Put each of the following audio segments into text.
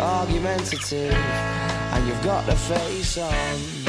argumentative and you've got the face on.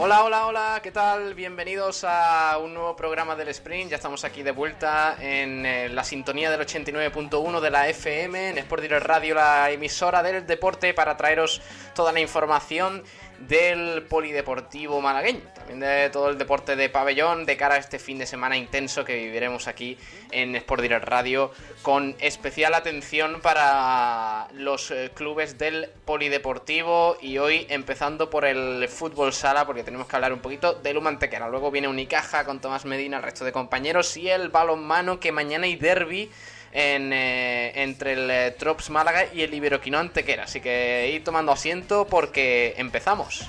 Hola, hola, hola, ¿qué tal? Bienvenidos a un nuevo programa del Sprint. Ya estamos aquí de vuelta en eh, la sintonía del 89.1 de la FM, en Sport Direct Radio, la emisora del deporte, para traeros toda la información del polideportivo malagueño, también de todo el deporte de pabellón de cara a este fin de semana intenso que viviremos aquí en Sport Direct Radio con especial atención para los eh, clubes del polideportivo y hoy empezando por el fútbol sala porque tenemos que hablar un poquito del Humantequera, luego viene Unicaja con Tomás Medina, el resto de compañeros y el balonmano que mañana hay derby eh, entre el eh, Trops Málaga y el Iberoquino Antequera. Así que ir tomando asiento porque empezamos.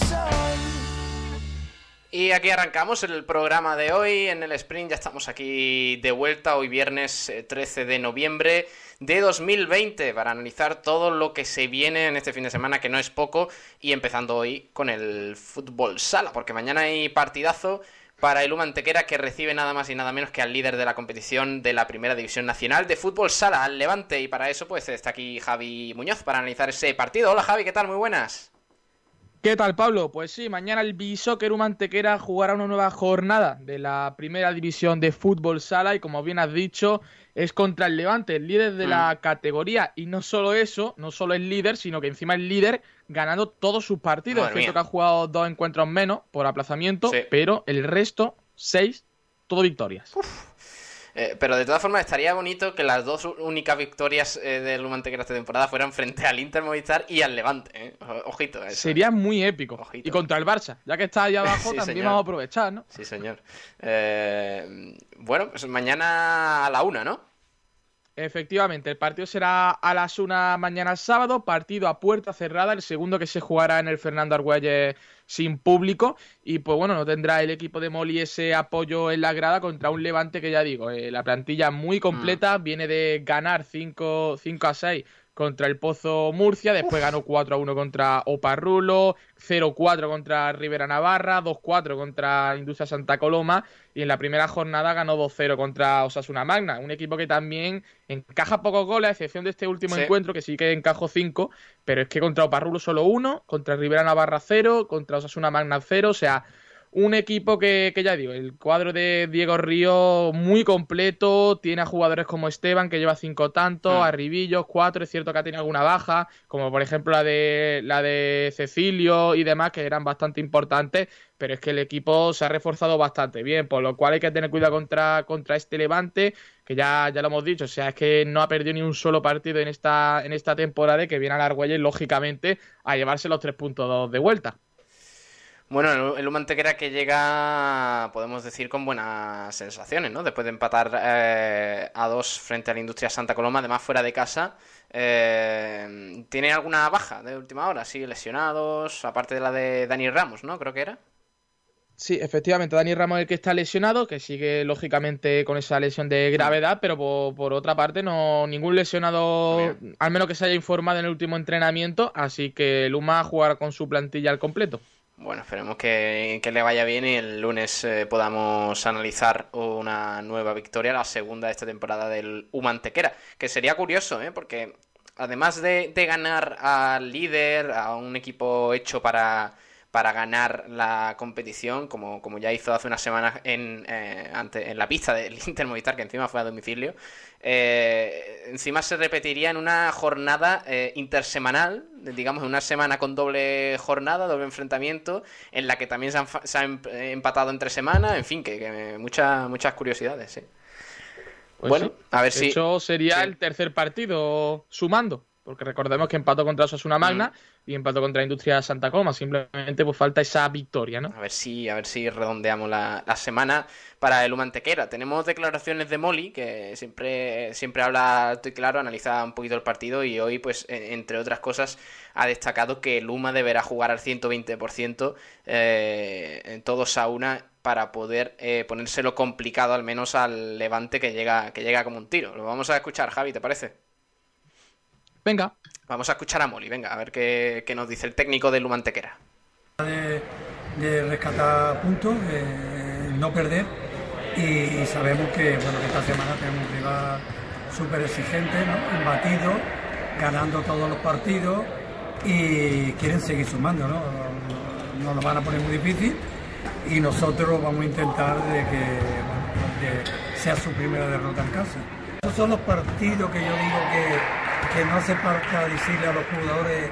Y aquí arrancamos el programa de hoy en el sprint. Ya estamos aquí de vuelta hoy viernes 13 eh, de noviembre de 2020 para analizar todo lo que se viene en este fin de semana, que no es poco, y empezando hoy con el fútbol sala, porque mañana hay partidazo para el Humantequera que recibe nada más y nada menos que al líder de la competición de la Primera División Nacional de Fútbol Sala, al Levante, y para eso pues está aquí Javi Muñoz para analizar ese partido. Hola Javi, ¿qué tal? Muy buenas. ¿Qué tal, Pablo? Pues sí, mañana el Bishoker Humantequera jugará una nueva jornada de la primera división de fútbol sala y como bien has dicho, es contra el Levante, el líder de la mm. categoría. Y no solo eso, no solo es líder, sino que encima es líder ganando todos sus partidos. Es cierto que ha jugado dos encuentros menos por aplazamiento, pero el resto, seis, todo victorias. Eh, pero de todas formas estaría bonito que las dos únicas victorias eh, del Humantequera esta temporada fueran frente al Inter Movistar y al Levante. Eh. Ojito. Sería muy épico. Y contra el Barça, ya que está ahí abajo, también vamos a aprovechar, ¿no? Sí, señor. bueno, pues mañana a la una, ¿no? Efectivamente, el partido será a las una mañana sábado, partido a puerta cerrada, el segundo que se jugará en el Fernando Argüelles sin público y pues bueno, no tendrá el equipo de Moli ese apoyo en la grada contra un Levante que ya digo, eh, la plantilla muy completa, mm. viene de ganar 5 a 6 contra el Pozo Murcia, después ganó 4 a 1 contra Oparrulo, 0-4 contra Rivera Navarra, 2-4 contra Industria Santa Coloma y en la primera jornada ganó 2-0 contra Osasuna Magna, un equipo que también encaja pocos goles, a excepción de este último encuentro que sí que encajó 5, pero es que contra Oparrulo solo 1, contra Rivera Navarra 0, contra Osasuna Magna 0, o sea, un equipo que, que, ya digo, el cuadro de Diego Río muy completo, tiene a jugadores como Esteban que lleva cinco tantos, mm. a Ribillos cuatro, es cierto que ha tenido alguna baja, como por ejemplo la de la de Cecilio y demás, que eran bastante importantes, pero es que el equipo se ha reforzado bastante bien, por lo cual hay que tener cuidado contra, contra este Levante, que ya, ya lo hemos dicho, o sea, es que no ha perdido ni un solo partido en esta, en esta temporada y que viene a la y lógicamente, a llevarse los tres puntos de vuelta. Bueno, el Humantequera que llega, podemos decir, con buenas sensaciones, ¿no? Después de empatar eh, a dos frente a la Industria Santa Coloma, además fuera de casa. Eh, ¿Tiene alguna baja de última hora? Sí, lesionados, aparte de la de Dani Ramos, ¿no? Creo que era. Sí, efectivamente, Dani Ramos es el que está lesionado, que sigue lógicamente con esa lesión de gravedad, pero por, otra parte no ningún lesionado, al menos que se haya informado en el último entrenamiento, así que Luma jugará con su plantilla al completo. Bueno, esperemos que, le vaya bien y el lunes eh, podamos analizar una nueva victoria, la segunda de esta temporada del Humantequera, que sería curioso, ¿eh? porque además de ganar al líder, a un equipo hecho para para ganar la competición, como, como ya hizo hace unas semanas en, eh, en la pista del Inter Movistar, que encima fue a domicilio. Eh, encima se repetiría en una jornada eh, intersemanal, digamos, en una semana con doble jornada, doble enfrentamiento, en la que también se han, em, empatado entre semanas, en fin, que, muchas, muchas curiosidades, sí. Pues bueno, a ver si. Eso sería el tercer partido sumando. Porque recordemos que empató contra Osasuna Magna y empató contra Industria Santa Coma. Simplemente pues falta esa victoria, ¿no? A ver si, a ver si redondeamos la, semana para el Humantequera. Tenemos declaraciones de Molly, que siempre, siempre habla estoy claro, analiza un poquito el partido y hoy, pues, e, entre otras cosas, ha destacado que el Luma deberá jugar al 120% eh, en todos a una para poder eh, ponérselo complicado al menos al Levante que llega, que llega como un tiro. Lo vamos a escuchar, Javi, ¿te parece? Venga. Vamos a escuchar a Molly, venga, a ver qué, nos dice el técnico de Lumantequera. De, de rescatar puntos, no perder y, sabemos que, bueno, esta semana tenemos un rival súper exigente, ¿no? imbatido, ganando todos los partidos y quieren seguir sumando, ¿no? Nos lo van a poner muy difícil y nosotros vamos a intentar de que, sea su primera derrota en casa. Esos son los partidos que yo digo que que no hace falta decirle a los jugadores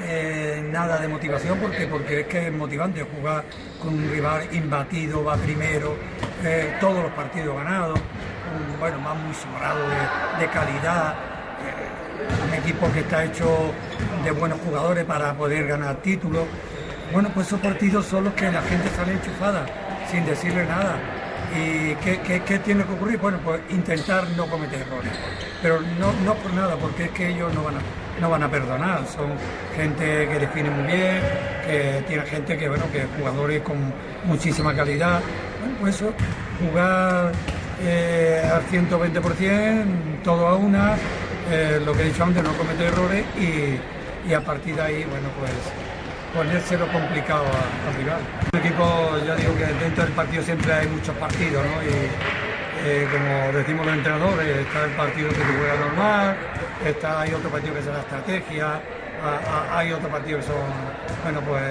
eh, nada de motivación porque, porque es que es motivante jugar con un rival imbatido, va primero, eh, todos los partidos ganados, un, bueno, más muy sobrado de, calidad, eh, un equipo que está hecho de buenos jugadores para poder ganar títulos. Bueno, pues esos partidos son los que la gente sale enchufada, sin decirle nada. ¿Y qué, tiene que ocurrir? Bueno, pues intentar no cometer errores. Pero no, no por nada, porque es que ellos no van a, no van a perdonar. Son gente que define muy bien, que tiene gente que, bueno, que jugadores con muchísima calidad. Bueno, pues eso, jugar eh, al 120%, todo a una, eh, lo que he dicho antes, no cometer errores y, y a partir de ahí, bueno, pues ponérselo complicado al rival. El equipo, ya digo que dentro del partido siempre hay muchos partidos, ¿no? Y eh, como decimos los entrenadores, está el partido que se juega normal, está, hay otro partido que es la estrategia, hay otro partido que son, bueno, pues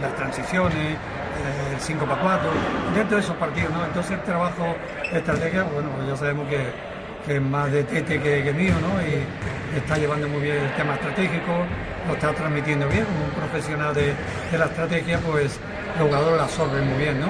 las transiciones, el 5 para 4, dentro de esos partidos, ¿no? Entonces el trabajo estrategia, bueno, pues ya sabemos que, es más de Tete que mío, ¿no? Y está llevando muy bien el tema estratégico, lo está transmitiendo bien, como un profesional de, la estrategia, pues los jugadores la absorben muy bien, ¿no?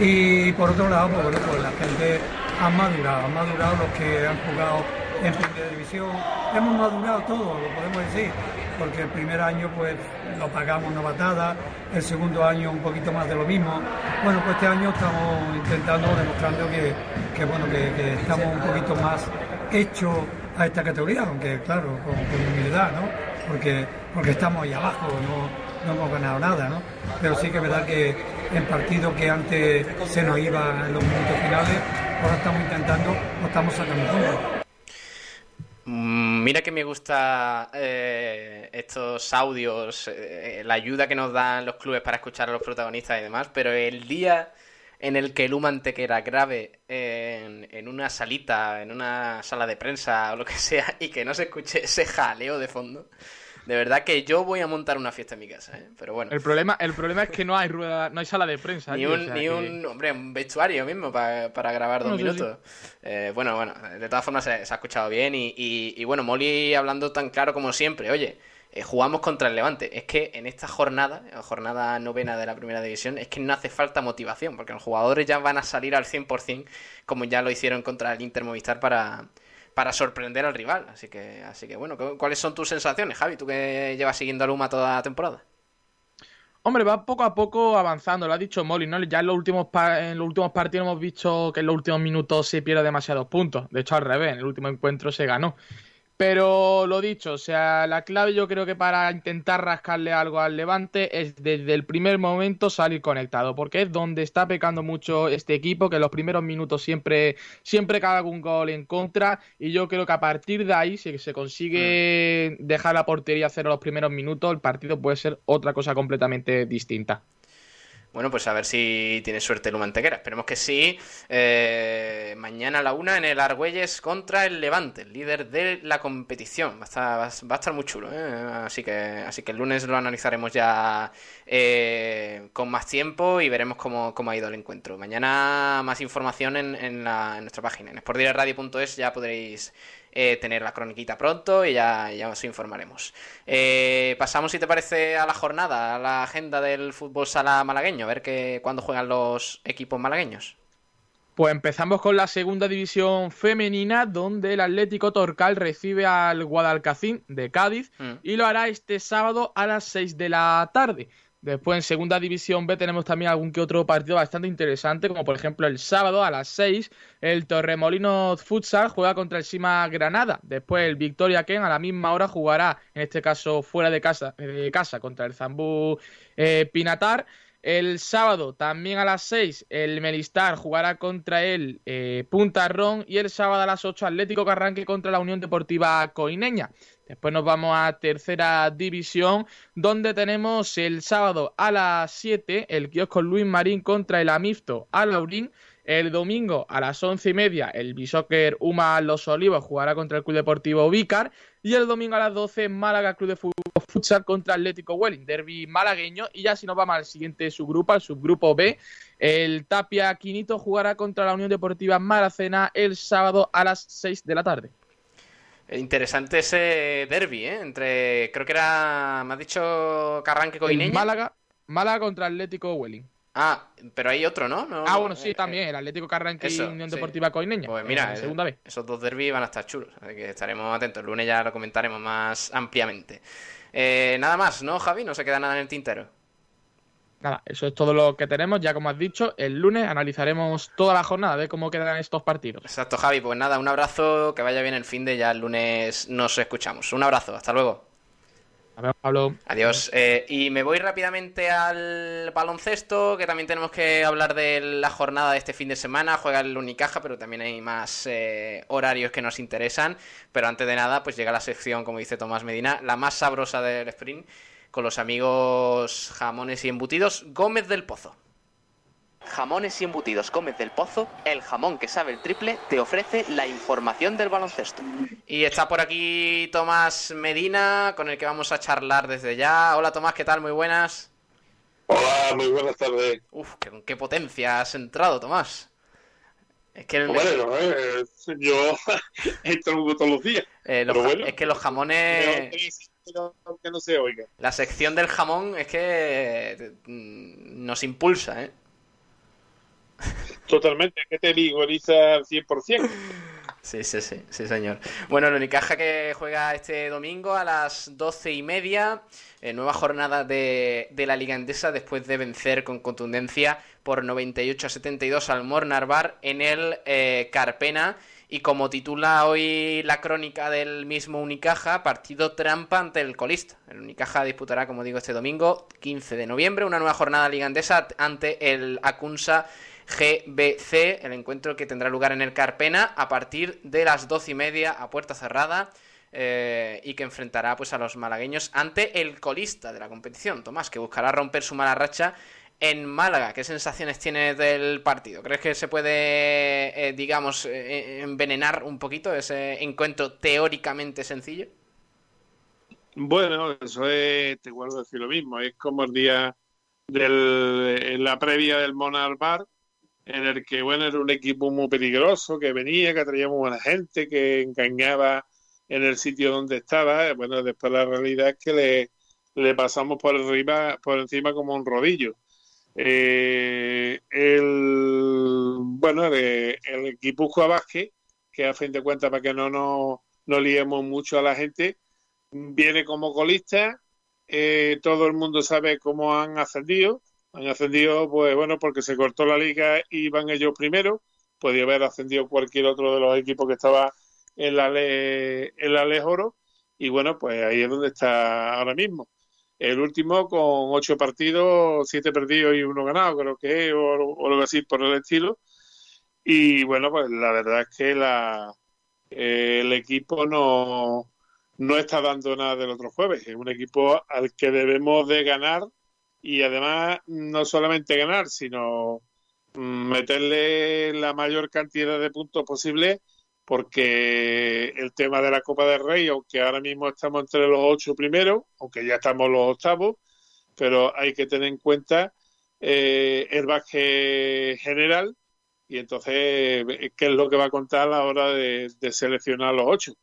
Y por otro lado, pues, bueno, pues la gente ha madurado, han madurado los que han jugado en primera división, hemos madurado todo, lo podemos decir, porque el primer año pues lo pagamos novatada, el segundo año un poquito más de lo mismo. Bueno, pues este año estamos intentando, demostrando que, bueno, que, estamos un poquito más hechos a esta categoría, aunque claro, con humildad, ¿no? Porque, porque estamos ahí abajo, no, hemos ganado nada, ¿no? Pero sí que es verdad que en partidos que antes se nos iban en los minutos finales, ahora estamos intentando o estamos sacando puntos. Mm, mira que me gusta eh, estos audios, eh, la ayuda que nos dan los clubes para escuchar a los protagonistas y demás, pero el día en el que el Humantequera grave en, en, una salita, en una sala de prensa o lo que sea, y que no se escuche ese jaleo de fondo. De verdad que yo voy a montar una fiesta en mi casa, ¿eh? Pero bueno. El problema, el problema es que no hay rueda, no hay sala de prensa. Ni un, ni un hombre, un vestuario mismo para, grabar dos minutos. Eh, bueno, bueno, de todas formas se, ha escuchado bien y, y, bueno, Molly hablando tan claro como siempre, oye, eh, jugamos contra el Levante. Es que en esta jornada, jornada novena de la primera división, es que no hace falta motivación, porque los jugadores ya van a salir al 100%, como ya lo hicieron contra el Inter Movistar para, para sorprender al rival. Así que, así que bueno, ¿cuáles son tus sensaciones, Javi? Tú que llevas siguiendo a Luma toda la temporada. Hombre, va poco a poco avanzando, lo ha dicho Molly, ¿no? Ya en los últimos en los últimos partidos hemos visto que en los últimos minutos se pierde demasiados puntos. De hecho, al revés, en el último encuentro se ganó. Pero lo dicho, o sea, la clave yo creo que para intentar rascarle algo al Levante es desde el primer momento salir conectado, porque es donde está pecando mucho este equipo, que en los primeros minutos siempre, siempre cae algún gol en contra, y yo creo que a partir de ahí, si se consigue mm. dejar la portería cero los primeros minutos, el partido puede ser otra cosa completamente distinta. Bueno, pues a ver si tiene suerte el Mantequera. Esperemos que sí. Eh, mañana a la una en el Argüelles contra el Levante, el líder de la competición. Va a estar, va a estar muy chulo. ¿eh? Así, que, así que el lunes lo analizaremos ya eh, con más tiempo y veremos cómo, ha ido el encuentro. Mañana más información en, en, la, en nuestra página. En sportdirectradio.es ya podréis eh, tener la croniquita pronto y ya, ya os informaremos. Eh, pasamos, si te parece, a la jornada, a la agenda del fútbol sala malagueño, a ver que, cuándo juegan los equipos malagueños. Pues empezamos con la segunda división femenina, donde el Atlético Torcal recibe al Guadalcacín de Cádiz mm. y lo hará este sábado a las 6 de la tarde. Después en segunda división B tenemos también algún que otro partido bastante interesante, como por ejemplo el sábado a las 6 el Torremolinos Futsal juega contra el Sima Granada. Después el Victoria Ken a la misma hora jugará, en este caso fuera de casa, de casa contra el Zambú eh, Pinatar. El sábado, también a las 6, el Melistar jugará contra el eh, Punta Ron y el sábado a las 8, Atlético Carranque contra la Unión Deportiva Coineña. Después nos vamos a tercera división, donde tenemos el sábado a las 7 el kiosco Luis Marín contra el Amifto Alaurín. El domingo a las once y media el Bishoker Uma Los Olivos jugará contra el Club Deportivo Vícar. Y el domingo a las 12 Málaga Club de Fútbol Futsal contra Atlético Welling, derby malagueño. Y ya si nos vamos al siguiente subgrupo, al subgrupo B, el Tapia Quinito jugará contra la Unión Deportiva Maracena el sábado a las 6 de la tarde. Interesante ese derby, ¿eh? Entre, creo que era, me has dicho Carranque Coineña. Málaga, Málaga contra Atlético Welling. Ah, pero hay otro, ¿no? ah, bueno, sí, eh, también, el Atlético Carranque y Unión Deportiva Coineña. Pues mira, segunda vez. esos dos derbis van a estar chulos, así que estaremos atentos. El lunes ya lo comentaremos más ampliamente. Eh, nada más, ¿no, Javi? No se queda nada en el tintero. Nada, eso es todo lo que tenemos. Ya como has dicho, el lunes analizaremos toda la jornada de cómo quedan estos partidos. Exacto, Javi. Pues nada, un abrazo, que vaya bien el fin de ya el lunes nos escuchamos. Un abrazo, hasta luego. Adiós, Pablo. Adiós. Eh, y me voy rápidamente al baloncesto, que también tenemos que hablar de la jornada de este fin de semana. Juega el Unicaja, pero también hay más eh, horarios que nos interesan. Pero antes de nada, pues llega la sección, como dice Tomás Medina, la más sabrosa del sprint con los amigos jamones y embutidos Gómez del Pozo. Jamones y embutidos Gómez del Pozo, el jamón que sabe el triple, te ofrece la información del baloncesto. Y está por aquí Tomás Medina, con el que vamos a charlar desde ya. Hola Tomás, ¿qué tal? Muy buenas. Hola, muy buenas tardes. Uf, qué, potencia has entrado, Tomás. Es que bueno, eh, yo entro todos los días. Eh, es que los jamones que no se oiga. La sección del jamón es que mm, nos impulsa, ¿eh? Totalmente, que te vigoriza al 100%. Sí, sí, sí, sí, señor. Bueno, el Unicaja que juega este domingo a las doce y media, eh, nueva jornada de, la Liga Endesa después de vencer con contundencia por 98 a 72 al Mornarbar en el eh, Carpena y como titula hoy la crónica del mismo Unicaja, partido trampa ante el colista. El Unicaja disputará, como digo, este domingo, 15 de noviembre, una nueva jornada ligandesa ante el Acunsa GBC, el encuentro que tendrá lugar en el Carpena a partir de las doce y media a puerta cerrada. Eh, y que enfrentará pues a los malagueños ante el colista de la competición, Tomás, que buscará romper su mala racha en Málaga, ¿qué sensaciones tienes del partido? ¿Crees que se puede, eh, digamos, eh, envenenar un poquito ese encuentro teóricamente sencillo? Bueno, eso es, te vuelvo a decir lo mismo, es como el día de la previa del Monal Bar, en el que, bueno, era un equipo muy peligroso, que venía, que traía muy buena gente, que engañaba en el sitio donde estaba. Bueno, después la realidad es que le, le pasamos por arriba, por encima como un rodillo. Eh, el, bueno, el, el Guipúzcoa Vázquez, que a fin de cuentas, para que no nos no liemos mucho a la gente, viene como colista. Eh, todo el mundo sabe cómo han ascendido. Han ascendido, pues bueno, porque se cortó la liga y van ellos primero. Podría haber ascendido cualquier otro de los equipos que estaba el Ale, el Alejoro y bueno, pues ahí es donde está ahora mismo. El último con ocho partidos, siete perdidos y uno ganado, creo que o, algo así por el estilo. Y bueno, pues la verdad es que la, el equipo no, no está dando nada del otro jueves. Es un equipo al que debemos de ganar y además no solamente ganar, sino mm, meterle la mayor cantidad de puntos posible porque el tema de la Copa del Rey, aunque ahora mismo estamos entre los ocho primeros, aunque ya estamos los octavos, pero hay que tener en cuenta eh, el baje general y entonces qué es lo que va a contar a la hora de, seleccionar los ocho.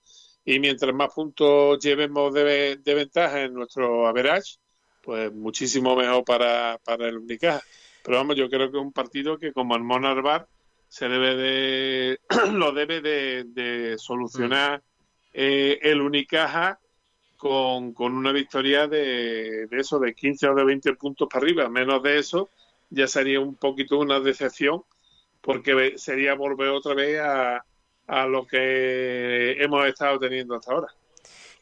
Y mientras más puntos llevemos de, ventaja en nuestro average, pues muchísimo mejor para, para el Unicaja. Pero vamos, yo creo que es un partido que como el Monarbar se debe de lo debe de, solucionar eh, el Unicaja con, con una victoria de, de, eso, de 15 o de 20 puntos para arriba. Menos de eso ya sería un poquito una decepción porque sería volver otra vez a, a lo que hemos estado teniendo hasta ahora.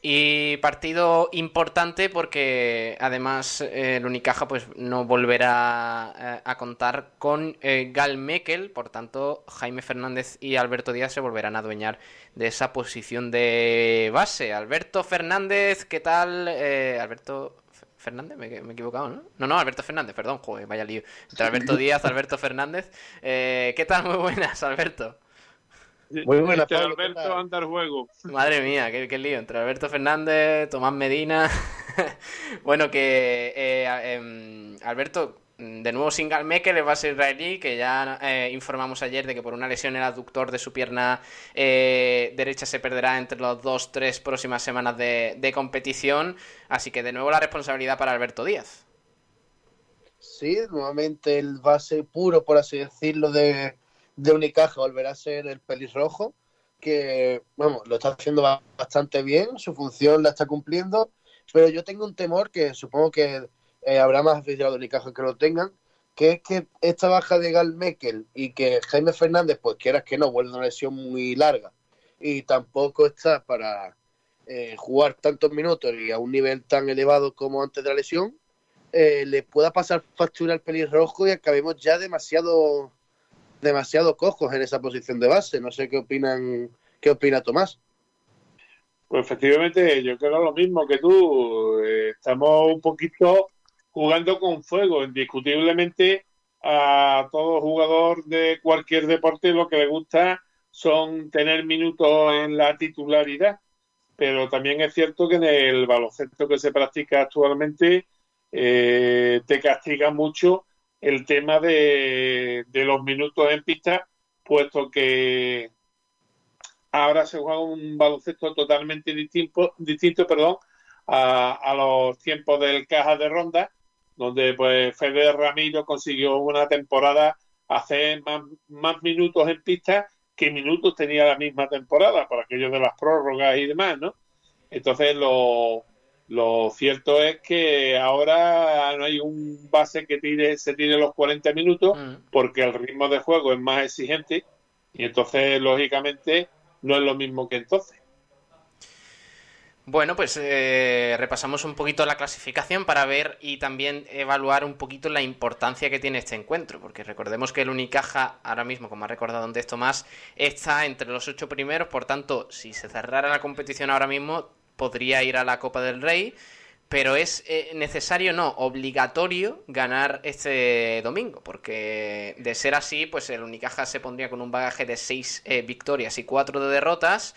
Y partido importante porque además eh, el Unicaja pues no volverá eh, a contar con eh, Gal Mekel, por tanto Jaime Fernández y Alberto Díaz se volverán a adueñar de esa posición de base. Alberto Fernández, ¿qué tal? Alberto Fernández, me, he equivocado, ¿no? No, no, Alberto Fernández, perdón, joder, vaya lío. Entre Alberto Díaz, Alberto Fernández. ¿Qué tal? Muy buenas, Alberto. Muy buena, este Alberto anda juego. Madre mía, qué, lío. Entre Alberto Fernández, Tomás Medina. bueno, que eh, em, Alberto, de nuevo sin Galmeque, le va a ser israelí, que ya eh, informamos ayer de que por una lesión en el aductor de su pierna eh, derecha se perderá entre los dos, tres próximas semanas de, de competición. Así que de nuevo la responsabilidad para Alberto Díaz. Sí, nuevamente el base puro, por así decirlo, de de Unicaja volverá a ser el pelirrojo, que, vamos, lo está haciendo bastante bien, su función la está cumpliendo, pero yo tengo un temor que supongo que eh, habrá más aficionados de Unicaja que lo tengan, que es que esta baja de Gal Mekel y que Jaime Fernández, pues quieras que no, vuelve una lesión muy larga y tampoco está para eh, jugar tantos minutos y a un nivel tan elevado como antes de la lesión, eh, le pueda pasar factura al pelirrojo y acabemos ya demasiado demasiado cojos en esa posición de base. No sé qué opinan, qué opina Tomás. Pues efectivamente, yo creo lo mismo que tú. Eh, estamos un poquito jugando con fuego. Indiscutiblemente, a todo jugador de cualquier deporte lo que le gusta son tener minutos en la titularidad. Pero también es cierto que en el baloncesto que se practica actualmente eh, te castiga mucho el tema de, los minutos en pista, puesto que ahora se juega un baloncesto totalmente distinto, distinto perdón, a, los tiempos del caja de ronda, donde pues Fede Ramiro consiguió una temporada hacer más, más minutos en pista que minutos tenía la misma temporada, por aquello de las prórrogas y demás, ¿no? Entonces lo, lo cierto es que ahora no hay un base que tire, se tire los 40 minutos mm. porque el ritmo de juego es más exigente y entonces, lógicamente, no es lo mismo que entonces. Bueno, pues eh, repasamos un poquito la clasificación para ver y también evaluar un poquito la importancia que tiene este encuentro, porque recordemos que el Unicaja, ahora mismo, como ha recordado antes Tomás, está entre los ocho primeros, por tanto, si se cerrara la competición ahora mismo, podría ir a la Copa del Rey, pero es eh, necesario, no, obligatorio ganar este domingo, porque de ser así, pues el Unicaja se pondría con un bagaje de 6 eh, victorias y 4 de derrotas.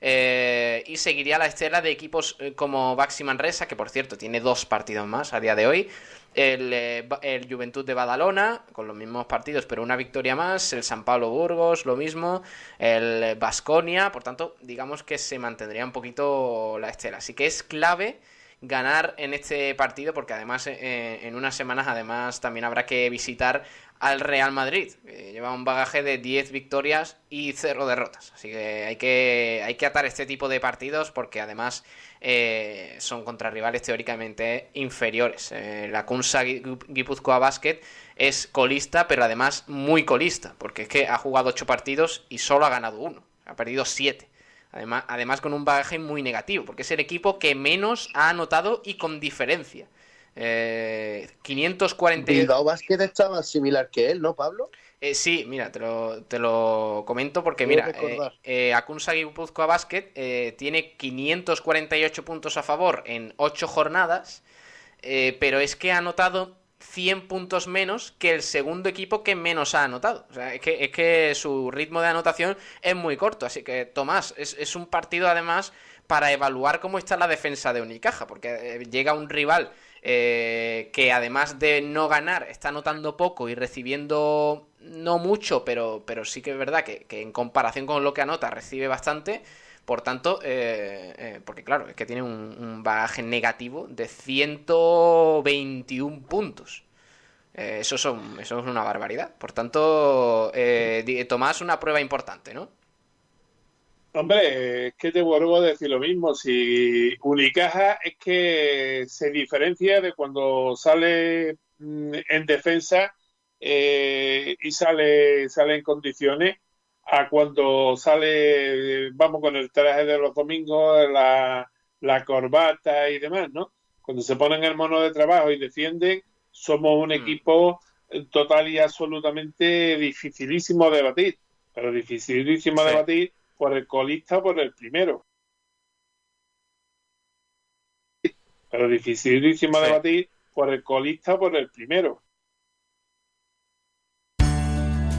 Eh, y seguiría la estela de equipos como Baxi Manresa, que por cierto tiene dos partidos más a día de hoy. El, el, Juventud de Badalona, con los mismos partidos, pero una victoria más. El San Pablo Burgos, lo mismo. El Basconia, por tanto, digamos que se mantendría un poquito la estela. Así que es clave ganar en este partido, porque además eh, en unas semanas además también habrá que visitar al Real Madrid. lleva un bagaje de 10 victorias y 0 derrotas. Así que hay que, hay que atar este tipo de partidos porque además eh, son contra rivales teóricamente inferiores. Eh, la Kunsa Guipúzcoa Basket es colista, pero además muy colista, porque es que ha jugado 8 partidos y solo ha ganado uno. Ha perdido 7. Además, además con un bagaje muy negativo, porque es el equipo que menos ha anotado y con diferencia. Eh, 540... Bilbao Basket estaba similar que él, ¿no, Pablo? Eh, sí, mira, te lo, te lo comento porque, mira, eh, eh, Akunsa Guipúzcoa Basket eh, tiene 548 puntos a favor en 8 jornadas, eh, pero es que ha anotado 100 puntos menos que el segundo equipo que menos ha anotado. O sea, es que, es que su ritmo de anotación es muy corto. Así que, Tomás, es, es un partido además para evaluar cómo está la defensa de Unicaja, porque eh, llega un rival eh, que además de no ganar está anotando poco y recibiendo no mucho, pero, pero sí que es verdad que, en comparación con lo que anota recibe bastante. Por tanto, eh, eh, porque claro, es que tiene un, un bagaje negativo de 121 puntos. Eh, eso, son, eso es una barbaridad. Por tanto, eh, Tomás, una prueba importante, ¿no? Hombre, es que te vuelvo a decir lo mismo. Si Unicaja es que se diferencia de cuando sale mm, en defensa eh, y sale, sale en condiciones a cuando sale, vamos con el traje de los domingos, la, la corbata y demás, ¿no? Cuando se ponen el mono de trabajo y defienden, somos un Mm. equipo total y absolutamente dificilísimo de batir, pero dificilísimo de Sí. batir por el colista o por el primero. Pero dificilísimo de Sí. batir por el colista o por el primero.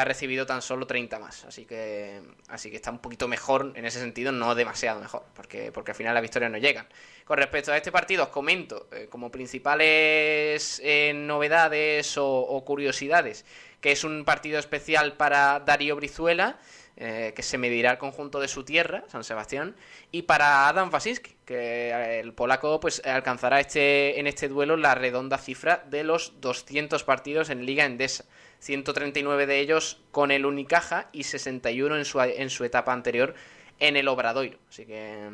Ha recibido tan solo 30 más. Así que, así que está un poquito mejor en ese sentido, no demasiado mejor, porque, porque al final las victorias no llegan. Con respecto a este partido, os comento eh, como principales eh, novedades o, o curiosidades que es un partido especial para Darío Brizuela, eh, que se medirá al conjunto de su tierra, San Sebastián, y para Adam Wasinski, que eh, el polaco pues alcanzará este, en este duelo la redonda cifra de los 200 partidos en Liga Endesa. 139 de ellos con el Unicaja y 61 en su, en su etapa anterior en el Obradoiro. Así que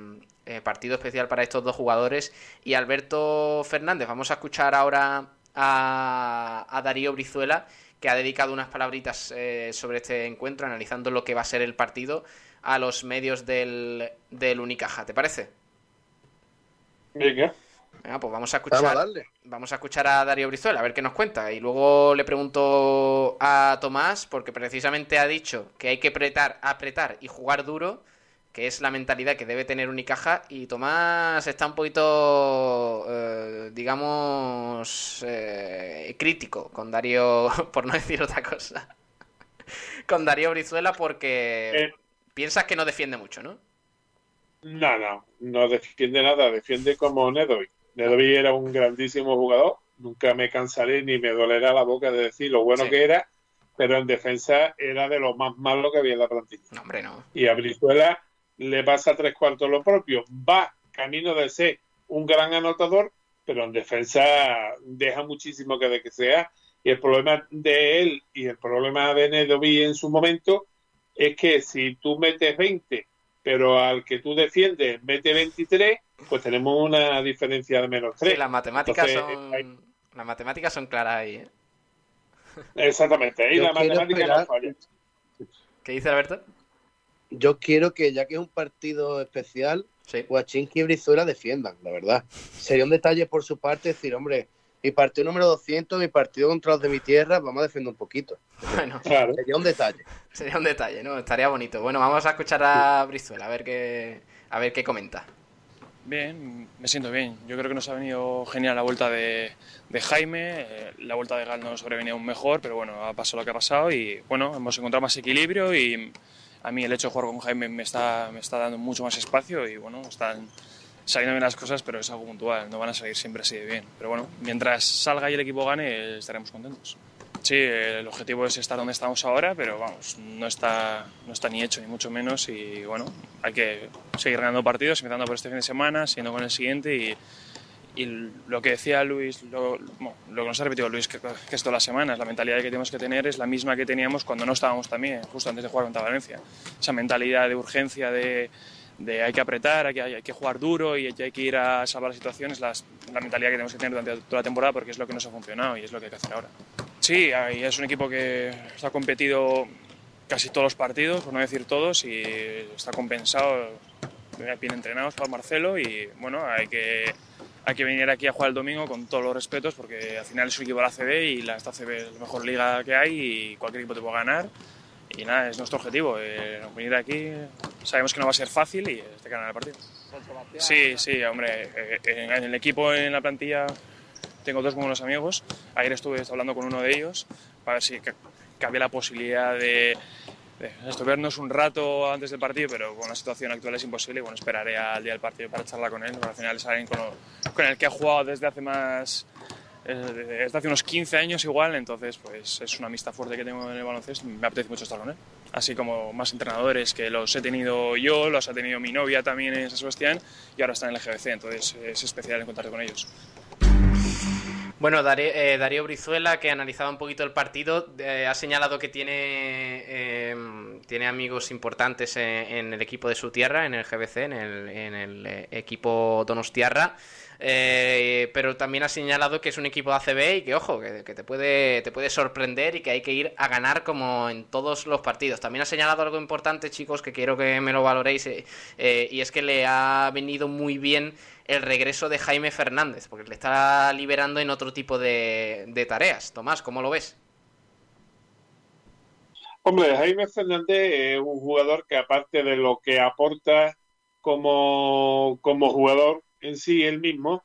eh, partido especial para estos dos jugadores. Y Alberto Fernández, vamos a escuchar ahora a Darío Brizuela, que ha dedicado unas palabritas eh, sobre este encuentro, analizando lo que va a ser el partido a los medios del, del Unicaja. ¿Te parece? Venga. Venga, pues vamos a escuchar. Vamos a darle. Vamos a escuchar a Darío Brizuela, a ver qué nos cuenta. Y luego le pregunto a Tomás, porque precisamente ha dicho que hay que apretar, apretar y jugar duro, que es la mentalidad que debe tener Unicaja. Y Tomás está un poquito, eh, digamos, eh, crítico con Darío, por no decir otra cosa. con Darío Brizuela porque Eh. piensas que no defiende mucho, ¿no? No, no, no defiende nada, defiende como Nedovic. Nedovic era un grandísimo jugador, nunca me cansaré ni me dolerá la boca de decir lo bueno Sí. que era, pero en defensa era de lo más malo que había en la plantilla. No, hombre, no. Y a Brizuela le pasa tres cuartos lo propio, va camino de ser un gran anotador, pero en defensa deja muchísimo que de que sea. Y el problema de él y el problema de Nedovic en su momento es que si tú metes 20 pero al que tú defiendes mete 23, pues tenemos una diferencia de menos 3. Sí, las matemáticas Entonces, son. hay- Las matemáticas son claras ahí, ¿eh? Exactamente, ahí Yo la matemática no esperar- falla. ¿Qué dice Alberto? Yo quiero que, ya que es un partido especial, Sí. Huachinski y Brizuela defiendan, la verdad. Sería un detalle por su parte decir, hombre, mi partido número 200, mi partido contra los de mi tierra, vamos a defender un poquito. Bueno, Claro. Sería un detalle. sería un detalle, ¿no? Estaría bonito. Bueno, vamos a escuchar a Brizuela, a ver qué, a ver qué comenta. Bien, me siento bien. Yo creo que nos ha venido genial la vuelta de, de Jaime. eh, La vuelta de Gal no nos sobrevenía aún mejor, pero bueno, ha pasado lo que ha pasado y bueno, hemos encontrado más equilibrio y a mí el hecho de jugar con Jaime me está, me está dando mucho más espacio y bueno, están bien las cosas, pero es algo puntual, no van a salir siempre así de bien. Pero bueno, mientras salga y el equipo gane, estaremos contentos. Sí, el objetivo es estar donde estamos ahora, pero vamos, no está, no está ni hecho, ni mucho menos. Y bueno, hay que seguir ganando partidos, empezando por este fin de semana, siguiendo con el siguiente y, y lo que decía Luis, lo, lo que nos ha repetido Luis, que, que es todas las semanas, la mentalidad que tenemos que tener es la misma que teníamos cuando no estábamos también, justo antes de jugar contra Valencia. Esa mentalidad de urgencia, de, de hay que apretar, hay que, hay que jugar duro y hay que ir a salvar las situaciones, la mentalidad que tenemos que tener durante toda la temporada porque es lo que nos ha funcionado y es lo que hay que hacer ahora. Sí, es un equipo que ha competido casi todos los partidos, por no decir todos, y está compensado, bien entrenados por Marcelo y bueno, hay que, hay que venir aquí a jugar el domingo con todos los respetos porque al final es un equipo de la CB y la, esta CB es la mejor liga que hay y cualquier equipo te puede ganar. Y nada, es nuestro objetivo, eh, venir aquí, sabemos que no va a ser fácil y este ganar el partido. Sí, sí, hombre, eh, en el equipo, en la plantilla, tengo dos buenos amigos, ayer estuve hablando con uno de ellos para ver si había la posibilidad de, de vernos un rato antes del partido, pero con la situación actual es imposible. Bueno, esperaré al día del partido para charlar con él, porque al final es alguien con, el que he jugado desde hace más desde hace unos 15 años igual, entonces pues es una amistad fuerte que tengo en el baloncesto, me apetece mucho estar con él. Así como más entrenadores que los he tenido yo, los ha tenido mi novia también en San Sebastián y ahora están en el GBC, entonces es especial encontrarte con ellos. Bueno, eh, Darío, Brizuela, que analizaba un poquito el partido, eh, ha señalado que tiene, em, tiene amigos importantes en, el equipo de su tierra, en el GBC, en el, en el eh, equipo Donostiarra. Eh, pero también ha señalado que es un equipo de ACB y que, ojo, que, te, puede, te puede sorprender y que hay que ir a ganar como en todos los partidos. También ha señalado algo importante, chicos, que quiero que me lo valoréis, eh, eh, y es que le ha venido muy bien el regreso de Jaime Fernández, porque le está liberando en otro tipo de, de tareas. Tomás, ¿cómo lo ves? Hombre, Jaime Fernández es un jugador que aparte de lo que aporta como, como jugador, en sí, él mismo,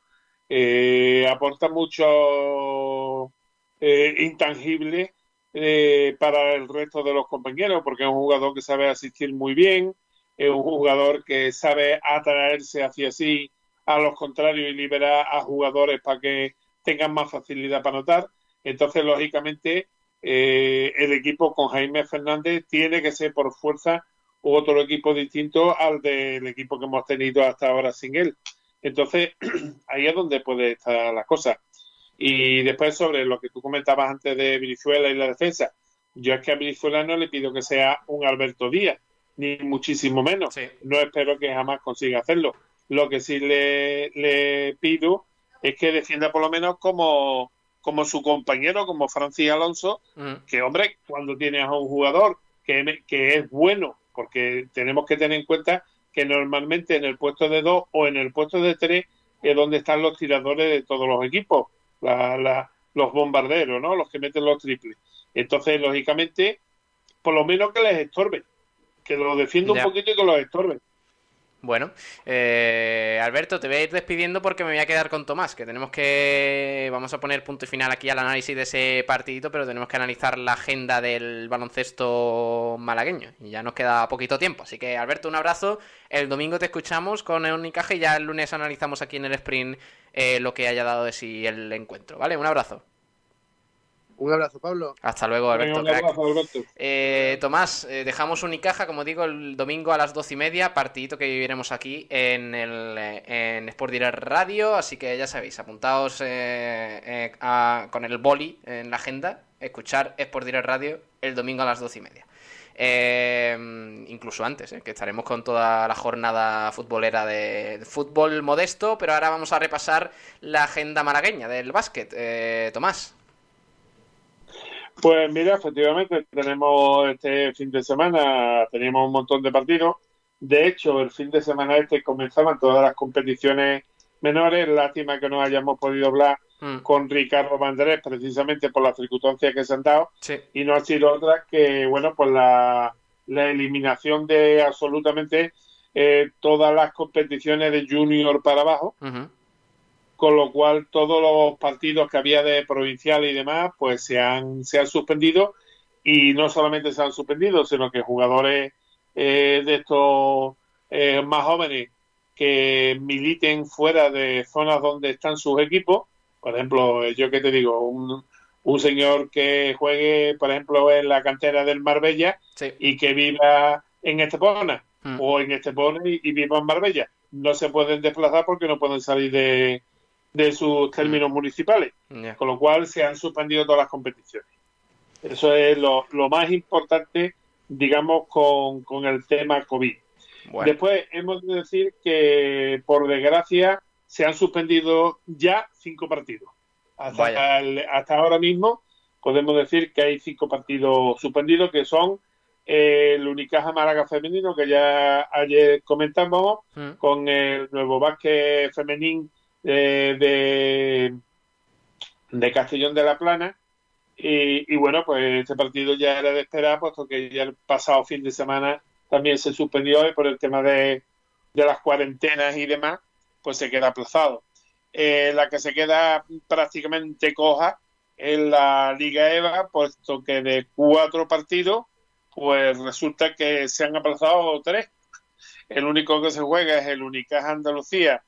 eh, aporta mucho eh, intangible eh, para el resto de los compañeros, porque es un jugador que sabe asistir muy bien, es un jugador que sabe atraerse hacia sí a los contrarios y liberar a jugadores para que tengan más facilidad para anotar. Entonces, lógicamente, el equipo con Jaime Fernández tiene que ser por fuerza otro equipo distinto al del equipo que hemos tenido hasta ahora sin él. Entonces, ahí es donde puede estar la cosa. Y después sobre lo que tú comentabas antes de Venezuela y la defensa, yo es que a Venezuela no le pido que sea un Alberto Díaz, ni muchísimo menos. No espero que jamás consiga hacerlo. Lo que sí le, le pido es que defienda por lo menos como, como su compañero, como Francis Alonso, mm. que hombre, cuando tienes a un jugador que, que es bueno, porque tenemos que tener en cuenta que normalmente en el puesto de dos o en el puesto de tres es donde están los tiradores de todos los equipos, los bombarderos, ¿no? Los que meten los triples. Entonces, lógicamente, por lo menos que les estorbe, que lo defienda un poquito y que los estorbe. Bueno, eh, Alberto, te voy a ir despidiendo porque me voy a quedar con Tomás, que tenemos que... Vamos a poner punto y final aquí al análisis de ese partidito, pero tenemos que analizar la agenda del baloncesto malagueño. Y ya nos queda poquito tiempo. Así que, Alberto, un abrazo. El domingo te escuchamos con el Unicaje y ya el lunes analizamos aquí en el sprint eh, lo que haya dado de sí el encuentro. ¿Vale? Un abrazo. Un abrazo, Pablo. Hasta luego, Alberto. Eh, Tomás, eh, dejamos Unicaja, como digo, el domingo a las doce y media, partidito que viviremos aquí en, el, eh, en Sport Direct Radio, así que ya sabéis, apuntaos con el boli en la agenda, escuchar Sport Direct Radio el domingo a las doce y media. incluso antes, que estaremos con toda la jornada futbolera de, de, fútbol modesto, pero ahora vamos a repasar la agenda malagueña del básquet. Tomás. Pues mira, efectivamente tenemos este fin de semana, teníamos un montón de partidos. De hecho, el fin de semana este comenzaban todas las competiciones menores. Lástima que no hayamos podido hablar mm. con Ricardo Bandrés precisamente por las circunstancias que se han dado. Y no ha sido otra que, bueno, pues la, eliminación de absolutamente eh, todas las competiciones de junior para abajo con lo cual todos los partidos que había de provincial y demás, pues se han, se han suspendido y no solamente se han suspendido, sino que jugadores eh, de estos eh, más jóvenes que militen fuera de zonas donde están sus equipos, por ejemplo, yo que te digo, un, un señor que juegue, por ejemplo, en la cantera del Marbella y que viva en Estepona hmm. o en Estepona y, y, viva en Marbella. No se pueden desplazar porque no pueden salir de, de sus términos municipales, Ya. con lo cual se han suspendido todas las competiciones. Eso es lo, lo más importante, digamos, con, con el tema COVID. Bueno, Después hemos de decir que, por desgracia, se han suspendido ya cinco partidos. Hasta, el- hasta ahora mismo podemos decir que hay cinco partidos suspendidos, que son eh, el Unicaja Málaga femenino, que ya ayer comentamos, mm, con el nuevo básquet femenino eh, de, de Castellón de la Plana. Y, y bueno, pues este partido ya era de esperar, puesto que ya el pasado fin de semana también se suspendió y por el tema de, de las cuarentenas y demás, pues se queda aplazado. Eh, la que se queda prácticamente coja es la Liga EVA, puesto que de cuatro partidos, pues resulta que se han aplazado tres. El único que se juega es el Unicaja Andalucía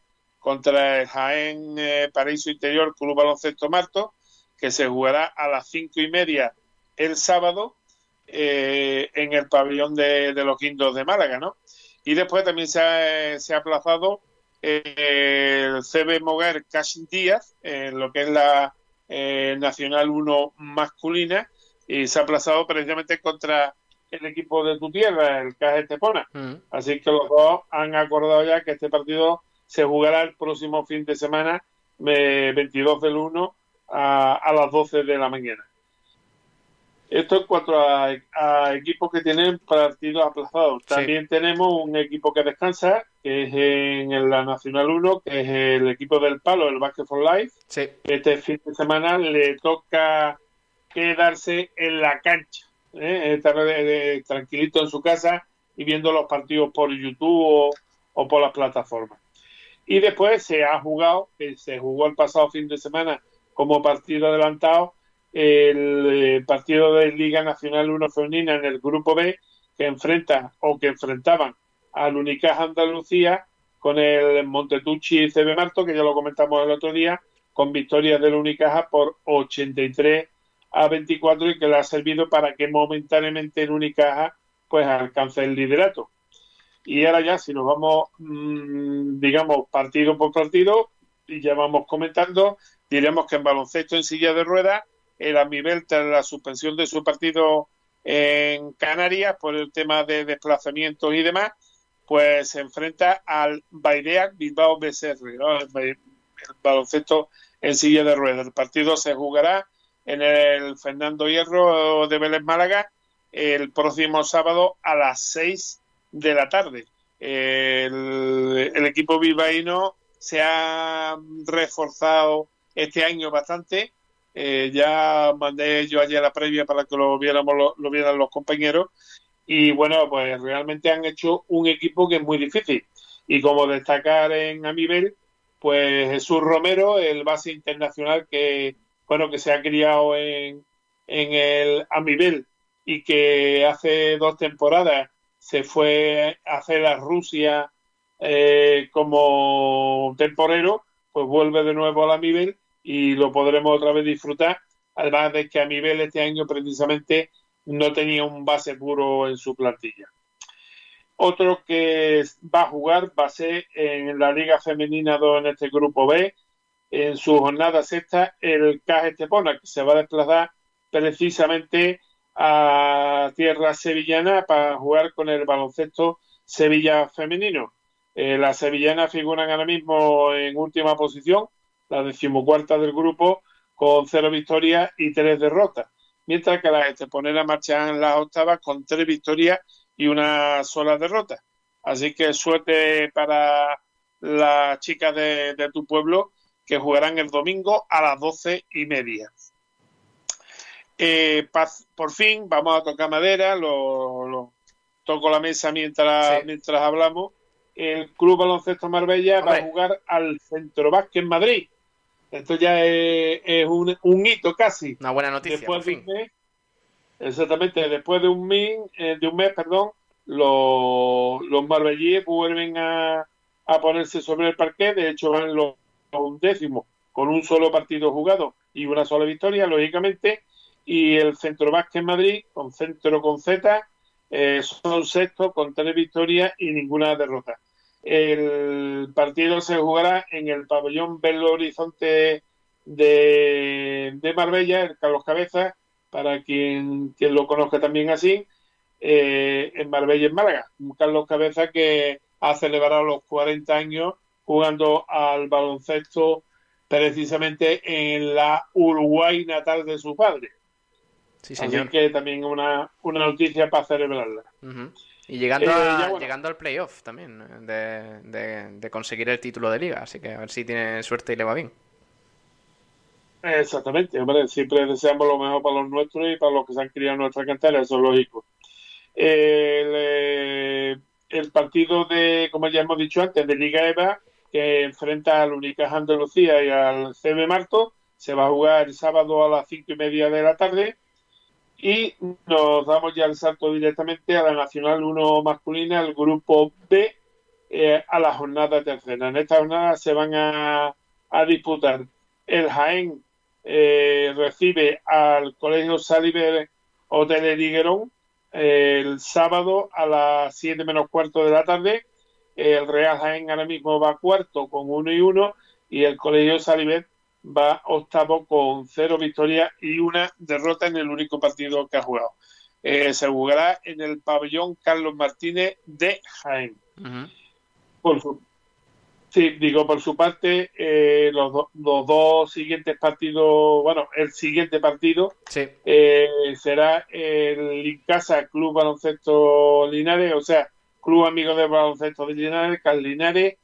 contra el Jaén eh, Paraíso Interior Club Baloncesto Marto, que se jugará a las cinco y media el sábado eh, en el pabellón de, de los Quintos de Málaga, ¿no? Y después también se ha, se ha aplazado eh, el CB Moguer Cashin Díaz, en lo que es la Nacional 1 masculina, y se ha aplazado precisamente contra el equipo de tu tierra, el CAG Estepona. mm. Así que los dos han acordado ya que este partido se jugará el próximo fin de semana, eh, 22 del 1, a, a las 12 de la mañana. Esto en cuanto a, a equipos que tienen partidos aplazados. Sí. También tenemos un equipo que descansa, que es en la Nacional 1, que es el equipo del Palo, el Basket for Life. Sí, Este fin de semana le toca quedarse en la cancha, ¿eh? estar eh, tranquilito en su casa y viendo los partidos por YouTube o, o por las plataformas. Y después se ha jugado, que se jugó el pasado fin de semana como partido adelantado, el eh, partido de Liga Nacional 1 Femenina en el grupo B, que enfrenta o que enfrentaban al Unicaja Andalucía con el Montetucci CB Marto, que ya lo comentamos el otro día, con victorias del Unicaja por 83 a 24 y que le ha servido para que momentáneamente el Unicaja pues alcance el liderato. Y ahora ya, si nos vamos, mmm, digamos, partido por partido, y ya vamos comentando, diremos que en baloncesto en silla de ruedas, el Amibel, tras la suspensión de su partido en Canarias por el tema de desplazamientos y demás, pues se enfrenta al Baideac Bilbao BCR, ¿no? el, el baloncesto en silla de ruedas. El partido se jugará en el Fernando Hierro de Vélez Málaga el próximo sábado a las 6 de la tarde. El, equipo bilbaíno se ha reforzado este año bastante. Eh, ya mandé yo ayer la previa para que lo viéramos lo, vieran los compañeros y bueno pues realmente han hecho un equipo que es muy difícil y como destacar en Amibel pues Jesús Romero el base internacional que bueno que se ha criado en, en el Amibel y que hace dos temporadas se fue a hacer a Rusia eh, como temporero pues vuelve de nuevo a la Amibel y lo podremos otra vez disfrutar. Además de que a nivel este año precisamente no tenía un base puro en su plantilla. Otro que va a jugar va a ser en la Liga Femenina 2 en este grupo B, en su jornada sexta, el CAG Estepona, que se va a desplazar precisamente a tierra sevillana para jugar con el baloncesto Sevilla femenino. Eh, las sevillanas figuran ahora mismo en última posición, la decimocuarta del grupo, con cero victorias y tres derrotas, mientras que las esteponeras marchan las octavas con tres victorias y una sola derrota. Así que suerte para las chicas de, de tu pueblo que jugarán el domingo a las doce y media. Eh, por fin, vamos a tocar madera, lo, lo toco la mesa mientras, sí. mientras hablamos. El Club Baloncesto Marbella Hombre. va a jugar al Centro Vázquez en Madrid. Esto ya es, es un, un, hito casi. Una buena noticia. Después de un mes, exactamente, después de un mes, eh, de un mes, perdón, los, los marbellíes vuelven a, a, ponerse sobre el parque. De hecho, van los, los undécimos con un solo partido jugado y una sola victoria, lógicamente. Y el Centro Vázquez Madrid, con centro con Z, eh, son sextos con tres victorias y ninguna derrota. El partido se jugará en el pabellón Belo Horizonte de, de Marbella, el Carlos Cabeza, para quien, quien lo conozca también así, eh, en Marbella, en Málaga. Carlos Cabeza que ha celebrado los 40 años jugando al baloncesto precisamente en la Uruguay natal de su padre. Sí, señor. Así que también una, una noticia para celebrarla. Y llegando, Eh, a- bueno. llegando al playoff también, eh, de, de- de conseguir el título de liga. Así que a ver si tiene suerte y le va bien. Exactamente, hombre, siempre deseamos lo mejor para los nuestros y para los que se han criado en nuestra cantera, eso es lógico. El, eh, el partido de, como ya hemos dicho antes, de Liga EVA, que enfrenta al Unicaja Andalucía y al CB Marto, se va a jugar el sábado a las cinco y media de la tarde. Y nos damos ya el salto directamente a la Nacional 1 masculina, el grupo B, eh, a la jornada tercera. En esta jornada se van a, a disputar el Jaén eh, recibe al Colegio Saliver Hotel Higuerón eh, el sábado a las 7 menos cuarto de la tarde. El Real Jaén ahora mismo va cuarto con 1 y 1 y el Colegio Saliver va octavo con cero victorias y una derrota en el único partido que ha jugado. Eh, se jugará en el pabellón Carlos Martínez de Jaén. Por su, sí, digo, por su parte, eh, los, do- los dos siguientes partidos, bueno, el siguiente partido Sí, eh, será el Incasa Club Baloncesto Linares, o sea, Club Amigo de Baloncesto de Linares, Cal Linares,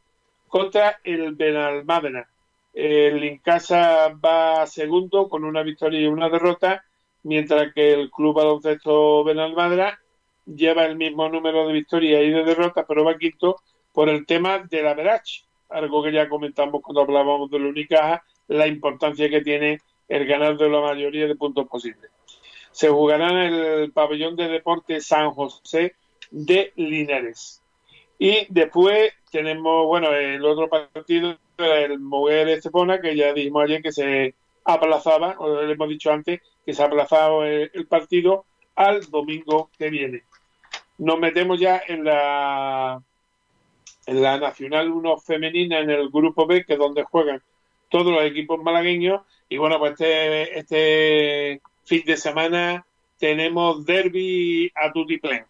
contra el Benalmádena. El Incasa va segundo con una victoria y una derrota, mientras que el Club Baloncesto Benalmádena lleva el mismo número de victorias y de derrotas, pero va quinto por el tema de la Verach, algo que ya comentamos cuando hablábamos del Unicaja, la importancia que tiene el ganar de la mayoría de puntos posibles. Se jugará en el pabellón de deporte San José de Linares. Y después tenemos, bueno, el otro partido, el Moguer Estepona, que ya dijimos ayer que se aplazaba, o le hemos dicho antes, que se ha aplazado el, partido al domingo que viene. Nos metemos ya en la, en la Nacional 1 femenina, en el grupo B, que es donde juegan todos los equipos malagueños. Y bueno, pues este, este fin de semana tenemos derby a tutiplén,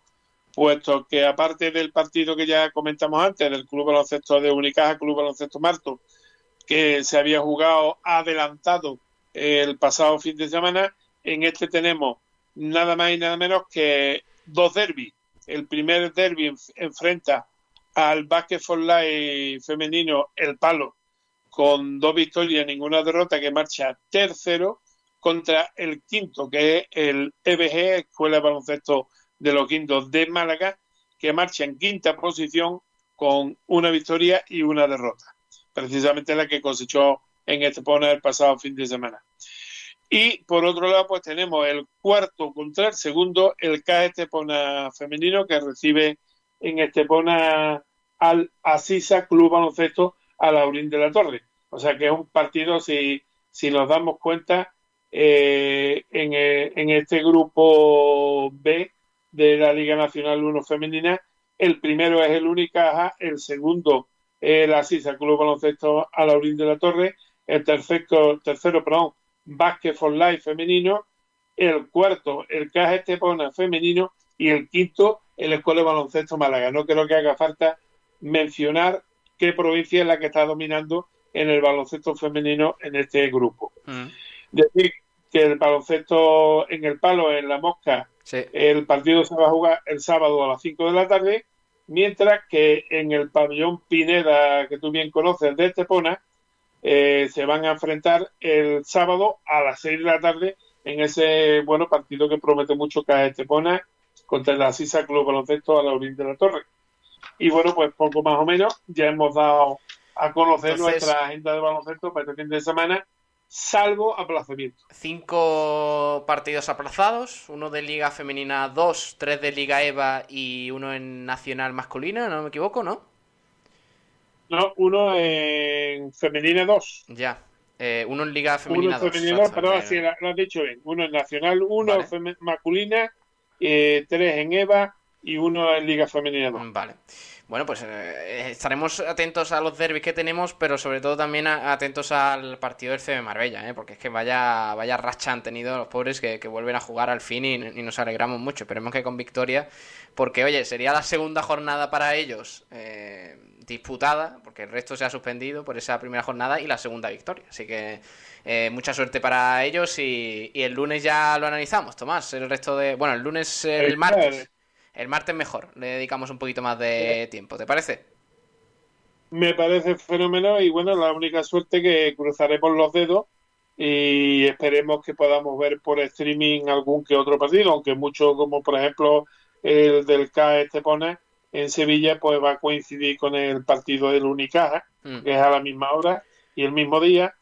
puesto que aparte del partido que ya comentamos antes, del Club Baloncesto de Unicaja, Club Baloncesto Marto, que se había jugado adelantado el pasado fin de semana, en este tenemos nada más y nada menos que dos derbis. El primer derby enf- enfrenta al Basket for Life femenino El Palo con dos victorias, ninguna derrota, que marcha tercero contra el quinto, que es el EBG, Escuela de Baloncesto de los Quintos de Málaga, que marcha en quinta posición con una victoria y una derrota. Precisamente la que cosechó en Estepona el pasado fin de semana. Y por otro lado, pues tenemos el cuarto contra el segundo, el CAE Estepona femenino, que recibe en Estepona al Asisa Club Baloncesto a Laurín de la Torre. O sea que es un partido, si, si nos damos cuenta, eh, en, eh, en este grupo B de la Liga Nacional 1 Femenina, el primero es el Unicaja, el segundo es el Asisa Club Baloncesto a Laurín de la Torre, el tercero, tercero perdón, Basket for Life femenino, el cuarto, el Caja Estepona femenino y el quinto, el Escuela de Baloncesto Málaga. No creo que haga falta mencionar qué provincia es la que está dominando en el baloncesto femenino en este grupo. Mm. Decir que el baloncesto en el palo, en la mosca, Sí. el partido se va a jugar el sábado a las 5 de la tarde, mientras que en el pabellón Pineda, que tú bien conoces, de Estepona, eh, se van a enfrentar el sábado a las 6 de la tarde en ese bueno partido que promete mucho que es Estepona contra la Sisa Club Baloncesto a la Orín de la Torre. Y bueno, pues poco más o menos ya hemos dado a conocer Entonces- nuestra agenda de baloncesto para este fin de semana, salvo aplazamiento. Cinco partidos aplazados, uno de Liga Femenina 2, tres de Liga EVA y uno en Nacional Masculina, no me equivoco, ¿no? No, uno en femenina 2. Ya. Eh, uno en Liga Uno Femenina en 2. femenina 2, perdón, así lo, has dicho bien. Uno en nacional 1 Vale. masculina, eh, tres en EVA, y uno en Liga Femenina Vale. Bueno, pues eh, estaremos atentos a los derbis que tenemos, pero sobre todo también atentos al partido del CB Marbella, ¿eh? porque es que vaya, vaya racha han tenido los pobres que, vuelven a jugar al fin y, nos alegramos mucho. Esperemos que con victoria, porque oye, sería la segunda jornada para ellos eh, disputada, porque el resto se ha suspendido por esa primera jornada y la segunda victoria. Así que eh, mucha suerte para ellos y, y, el lunes ya lo analizamos, Tomás. El resto de. Bueno, el lunes, el martes. El martes mejor, le dedicamos un poquito más de tiempo, ¿te parece? Me parece fenómeno y bueno, la única suerte que cruzaremos los dedos y esperemos que podamos ver por streaming algún que otro partido, aunque mucho como por ejemplo el del CAE Estepona en Sevilla pues va a coincidir con el partido del Unicaja, mm. que es a la misma hora y el mismo día.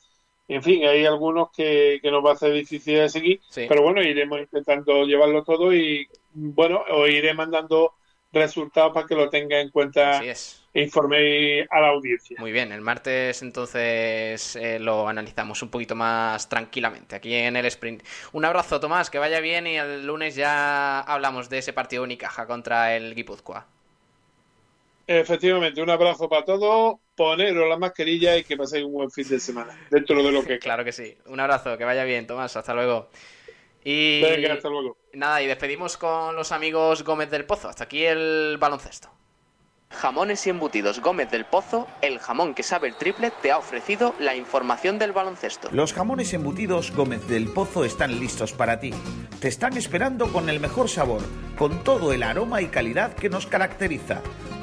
En fin, hay algunos que, que nos va a hacer difícil de seguir, pero bueno, iremos intentando llevarlo todo y bueno, os iré mandando resultados para que lo tenga en cuenta e informe a la audiencia. Muy bien, el martes entonces eh, lo analizamos un poquito más tranquilamente aquí en el sprint. Un abrazo, Tomás, que vaya bien y el lunes ya hablamos de ese partido Unicaja contra el Guipúzcoa. Efectivamente, un abrazo para todos, poneros la mascarilla y que paséis un buen fin de semana, dentro de lo que... claro que sí, un abrazo, que vaya bien, Tomás, hasta luego. Y nada, y despedimos con los amigos Gómez del Pozo. Hasta aquí el baloncesto. Jamones y embutidos Gómez del Pozo, el jamón que sabe el triple, te ha ofrecido la información del baloncesto. Los jamones embutidos Gómez del Pozo están listos para ti. Te están esperando con el mejor sabor, con todo el aroma y calidad que nos caracteriza.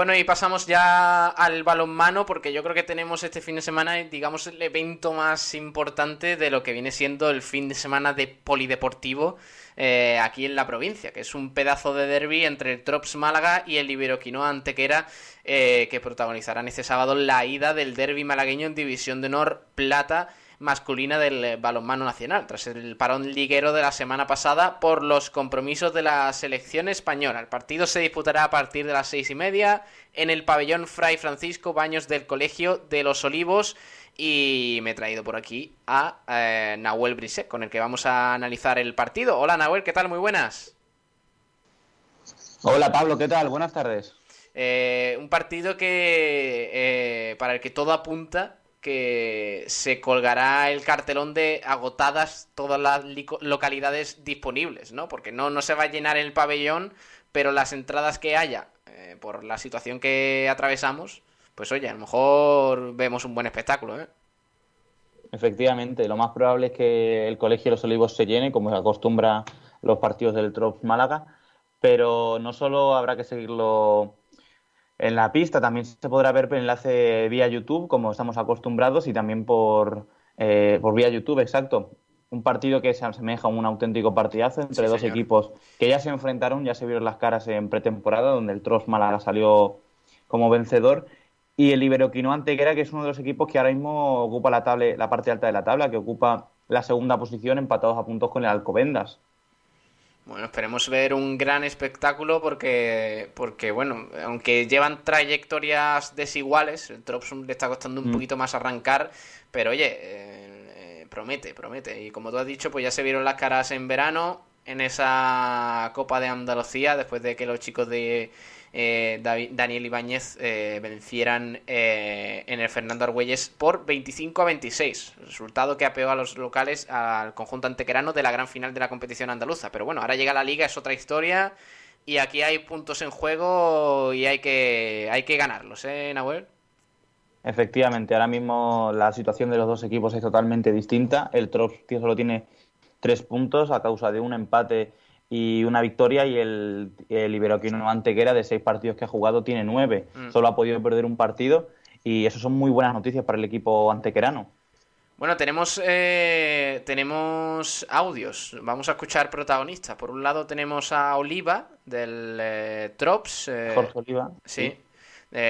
Bueno, y pasamos ya al balonmano, porque yo creo que tenemos este fin de semana, digamos, el evento más importante de lo que viene siendo el fin de semana de polideportivo eh, aquí en la provincia, que es un pedazo de derby entre el Trops Málaga y el Iberoquinoa Antequera, eh, que protagonizarán este sábado la ida del derby malagueño en División de Honor Plata masculina del eh, balonmano nacional, tras el parón liguero de la semana pasada por los compromisos de la selección española. El partido se disputará a partir de las seis y media en el pabellón Fray Francisco Baños del Colegio de los Olivos. Y me he traído por aquí a eh, Nahuel Brisset, con el que vamos a analizar el partido. Hola Nahuel, ¿qué tal? Muy buenas. Hola Pablo, ¿qué tal? Buenas tardes. Eh, un partido que para el que todo apunta que se colgará el cartelón de agotadas todas las localidades disponibles, ¿no? Porque no, no se va a llenar el pabellón, pero las entradas que haya, eh, por la situación que atravesamos, pues oye, a lo mejor vemos un buen espectáculo, ¿eh? Efectivamente, lo más probable es que el Colegio de los Olivos se llene, como se acostumbra los partidos del Trops Málaga, pero no solo habrá que seguirlo en la pista también se podrá ver por enlace vía YouTube, como estamos acostumbrados, y también por, eh, por vía YouTube, exacto. Un partido que se asemeja a un auténtico partidazo entre dos equipos que ya se enfrentaron, ya se vieron las caras en pretemporada, donde el Trost Málaga salió como vencedor. Y el Iberoquino Antequera, que es uno de los equipos que ahora mismo ocupa la, la parte alta de la tabla, que ocupa la segunda posición, empatados a puntos con el Alcobendas. Bueno, esperemos ver un gran espectáculo porque, porque bueno, aunque llevan trayectorias desiguales, el Tropsum le está costando un mm. poquito más arrancar, pero oye, eh, promete, promete. Y como tú has dicho, pues ya se vieron las caras en verano en esa Copa de Andalucía, después de que los chicos de eh, Daniel Ibáñez eh, vencieran eh, en el Fernando Argüelles por 25 a 26. Resultado que apeó a los locales al conjunto antequerano de la gran final de la competición andaluza. Pero bueno, ahora llega la liga, es otra historia. Y aquí hay puntos en juego y hay que, hay que ganarlos, ¿eh, Nahuel? Efectivamente, ahora mismo la situación de los dos equipos es totalmente distinta. El Trops solo tiene tres puntos a causa de un empate y una victoria y el, el Iberoquino Antequera de seis partidos que ha jugado tiene nueve. Mm. Solo ha podido perder un partido y eso son muy buenas noticias para el equipo antequerano. Bueno, tenemos, eh, tenemos audios. Vamos a escuchar protagonistas. Por un lado tenemos a Oliva del eh, Trops. Eh, Jorge Oliva. Sí.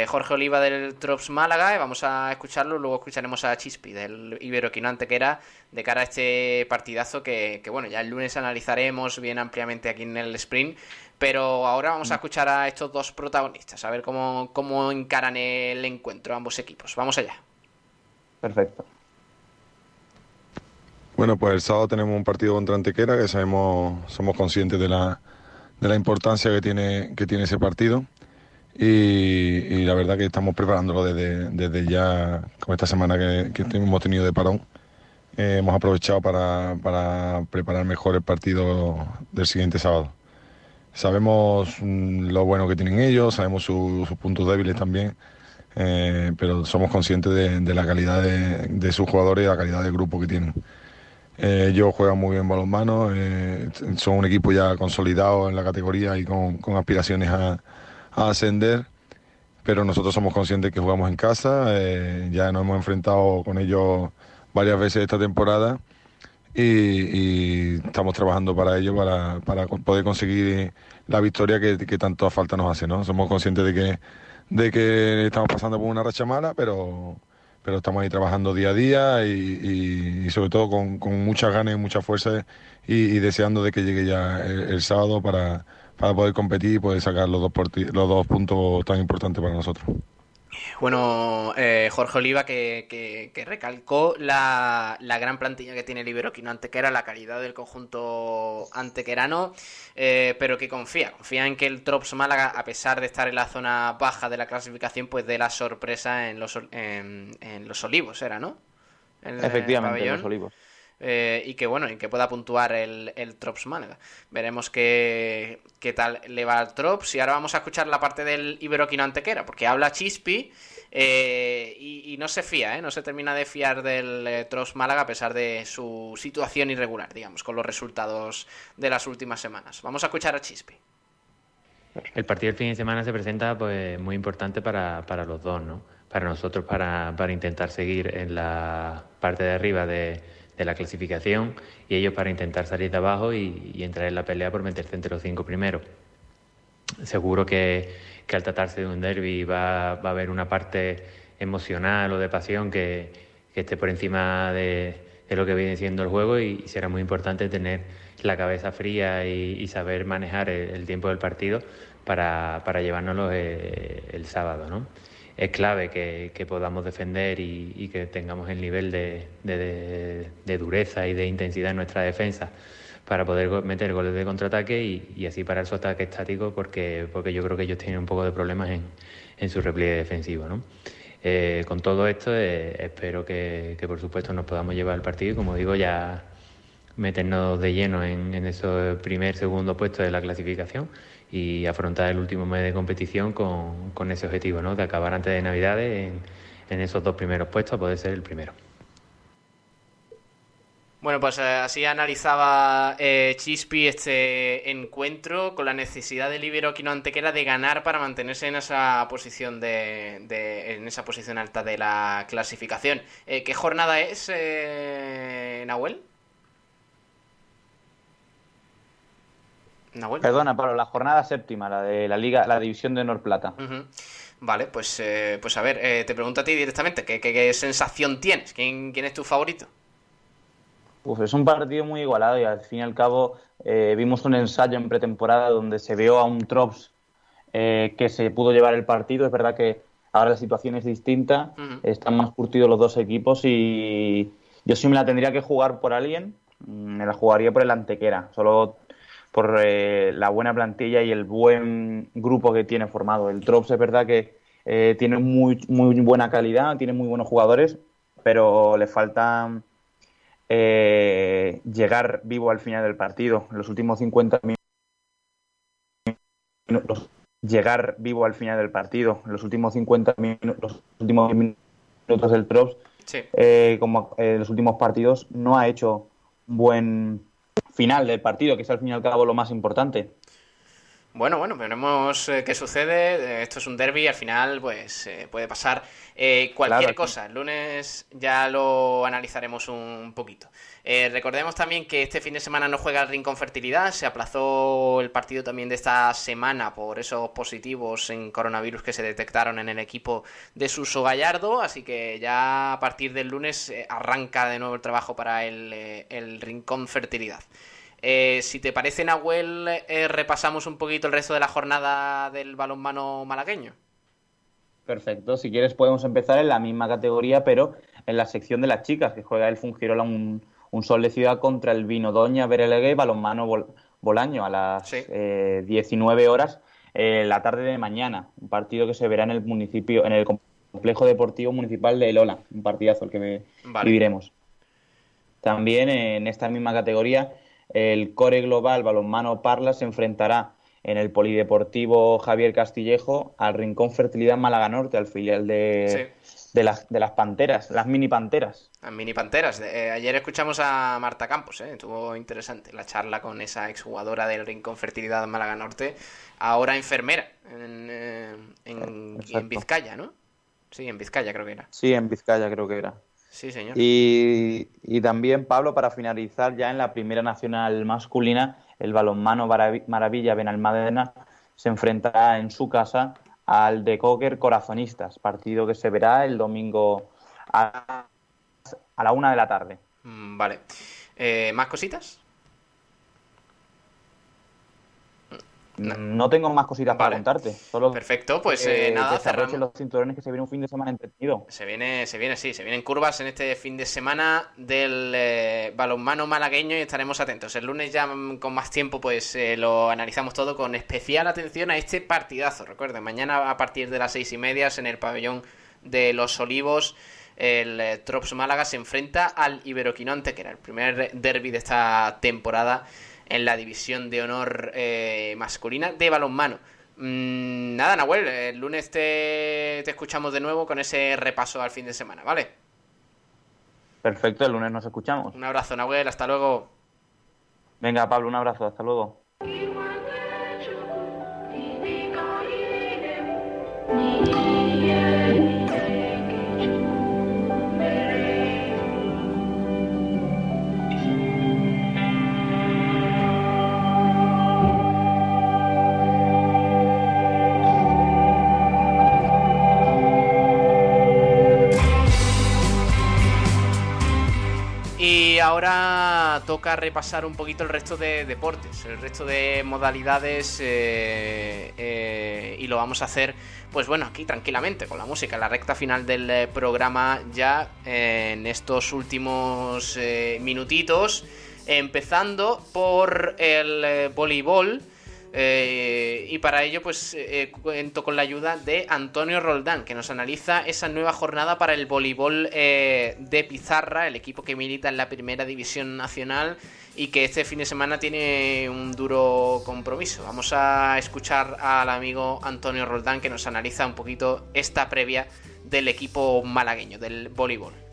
Jorge Oliva del Trops Málaga. Y vamos a escucharlo. Luego escucharemos a Chispi del Iberoquinante que era de cara a este partidazo que, que, bueno, ya el lunes analizaremos bien ampliamente aquí en el sprint. Pero ahora vamos a escuchar a estos dos protagonistas, a ver cómo, cómo encaran el encuentro ambos equipos. Vamos allá. Perfecto. Bueno, pues el sábado tenemos un partido contra Antequera que sabemos, somos conscientes de la, de la importancia que tiene, que tiene ese partido. Y, la verdad que estamos preparándolo desde, desde ya, como esta semana que, hemos tenido de parón. Eh, hemos aprovechado para, para, preparar mejor el partido del siguiente sábado. Sabemos mm, lo bueno que tienen ellos, sabemos sus puntos débiles también, eh, pero somos conscientes de, la calidad de, de, sus jugadores y la calidad del grupo que tienen. Eh, ellos juegan muy bien balonmano, eh, son un equipo ya consolidado en la categoría y con, aspiraciones a, ascender, pero nosotros somos conscientes que jugamos en casa, eh, ya nos hemos enfrentado con ellos varias veces esta temporada y, estamos trabajando para ello, para, poder conseguir la victoria que, que tanto falta nos hace. ¿no? Somos conscientes de que, de que estamos pasando por una racha mala, pero pero estamos ahí trabajando día a día y, sobre todo con, con, muchas ganas y mucha fuerza y, deseando de que llegue ya el, sábado para, para, poder competir y poder sacar los dos, los dos puntos tan importantes para nosotros. Bueno, eh, Jorge Oliva que, que, recalcó la, la, gran plantilla que tiene el Iberoquino Antequera, la calidad del conjunto antequerano, eh, pero que confía, confía en que el Trops Málaga, a pesar de estar en la zona baja de la clasificación, pues dé la sorpresa en los, en, los olivos, era, ¿no? Efectivamente, en los olivos. Eh, y que bueno, y que pueda puntuar el, el Trops Málaga. Veremos qué, qué, tal le va al Trops. Y ahora vamos a escuchar la parte del Iberoquino Antequera, porque habla Chispi eh, y, no se fía, ¿eh? no se termina de fiar del Trops Málaga a pesar de su situación irregular, digamos, con los resultados de las últimas semanas. Vamos a escuchar a Chispi. El partido del fin de semana se presenta pues muy importante para, para los dos, ¿no? Para nosotros, para, para intentar seguir en la parte de arriba de de la clasificación y ellos para intentar salir de abajo y, entrar en la pelea por meterse entre los cinco primeros. Seguro que, al tratarse de un derby va, va, a haber una parte emocional o de pasión que, esté por encima de, lo que viene siendo el juego y, será muy importante tener la cabeza fría y, saber manejar el, tiempo del partido para, para llevárnoslo el, eh, el sábado. ¿no? Es clave que, podamos defender y, que tengamos el nivel de, dureza y de intensidad en nuestra defensa para poder meter goles de contraataque y, así parar su ataque estático porque, porque yo creo que ellos tienen un poco de problemas en, su repliegue defensivo. Eh, con todo esto eh, espero que, por supuesto nos podamos llevar el partido y como digo ya meternos de lleno en, en esos primer, segundo puesto de la clasificación y afrontar el último mes de competición con, con ese objetivo, ¿no? de acabar antes de Navidades en, en esos dos primeros puestos, poder ser el primero. Bueno, pues eh, así analizaba eh, Chispi este encuentro con la necesidad del Iberoquino Antequera de ganar para mantenerse en esa posición de, de en esa posición alta de la clasificación. Eh, ¿Qué jornada es, eh, Nahuel? Perdona, Pablo, la jornada séptima, la de la Liga, la División de Honor Plata. Vale, pues, eh, pues a ver, eh, te pregunto a ti directamente, ¿qué, sensación tienes? ¿Quién, ¿Quién, es tu favorito? Pues es un partido muy igualado y al fin y al cabo eh, vimos un ensayo en pretemporada donde se vio a un Trops que se pudo llevar el partido. Es verdad que ahora la situación es distinta, están más curtidos los dos equipos y yo sí me la tendría que jugar por alguien, me la jugaría por el Antequera. Solo por eh, la buena plantilla y el buen grupo que tiene formado. El Trops es verdad que eh, tiene muy, muy buena calidad, tiene muy buenos jugadores, pero le falta eh, llegar vivo al final del partido. En los últimos 50 minutos, llegar vivo al final del partido. En los últimos 50 minutos, los últimos minutos del Trops, como en los últimos partidos, no ha hecho un buen final del partido, que es al fin y al cabo lo más importante. Bueno, bueno, veremos eh, qué sucede. Eh, Esto es un derby, al final, pues eh, puede pasar eh, cualquier Claro. cosa. El lunes ya lo analizaremos un poquito. Eh, recordemos también que este fin de semana no juega el Rincón Fertilidad. Se aplazó el partido también de esta semana por esos positivos en coronavirus que se detectaron en el equipo de Suso Gallardo. Así que ya a partir del lunes arranca de nuevo el trabajo para el, el Rincón Fertilidad. Eh, si te parece, Nahuel, eh, repasamos un poquito el resto de la jornada del balonmano malagueño. Perfecto, si quieres podemos empezar en la misma categoría, pero en la sección de las chicas, que juega el Fungirola un, un sol de ciudad contra el Vino Doña Berelegue y Balonmano Bol- Bolaño a las Sí. eh, 19 horas eh, la tarde de mañana. Un partido que se verá en el municipio, en el complejo deportivo municipal de Elola. Un partidazo el que Vale. viviremos. También en esta misma categoría, el Core Global Balonmano Parla se enfrentará en el Polideportivo Javier Castillejo al Rincón Fertilidad Málaga Norte, al filial de, de, las, de las Panteras, las mini Panteras. Las mini panteras. Eh, ayer escuchamos a Marta Campos, eh, estuvo interesante la charla con esa exjugadora del Rincón Fertilidad Málaga Norte, ahora enfermera en, eh, en- en Vizcaya, ¿no? Sí, en Vizcaya creo que era. Sí, en Vizcaya creo que era. Sí, señor. Y, y también, Pablo, para finalizar ya en la primera nacional masculina, el balonmano Maravi- Maravilla Benalmádena se enfrentará en su casa al de Cocker Corazonistas, partido que se verá el domingo a, a la una de la tarde. Mm, Vale. Eh, ¿Más cositas? No tengo más cositas para contarte. Solo Perfecto, pues que- eh, nada, cerramos. los cinturones que se viene un fin de semana entretenido. Se viene, se viene, sí, se vienen curvas en este fin de semana del eh, balonmano malagueño y estaremos atentos. El lunes ya mm, con más tiempo pues eh, lo analizamos todo con especial atención a este partidazo. Recuerden, mañana a partir de las seis y media en el pabellón de Los Olivos el eh, Trops Málaga se enfrenta al Iberoquinonte, que era el primer derby de esta temporada en la división de honor eh, masculina de balonmano. Mm, nada, Nahuel, el lunes te, te escuchamos de nuevo con ese repaso al fin de semana, ¿vale? Perfecto, el lunes nos escuchamos. Un abrazo, Nahuel, hasta luego. Venga, Pablo, un abrazo, hasta luego. Ahora toca repasar un poquito el resto de deportes, el resto de modalidades eh, eh, y lo vamos a hacer, pues bueno, aquí tranquilamente con la música, la recta final del eh, programa ya en estos últimos minutitos, empezando por el voleibol. Eh, y para ello, pues eh, cuento con la ayuda de Antonio Roldán, que nos analiza esa nueva jornada para el voleibol eh, de Pizarra, el equipo que milita en la primera división nacional y que este fin de semana tiene un duro compromiso. Vamos a escuchar al amigo Antonio Roldán, que nos analiza un poquito esta previa del equipo malagueño, del voleibol.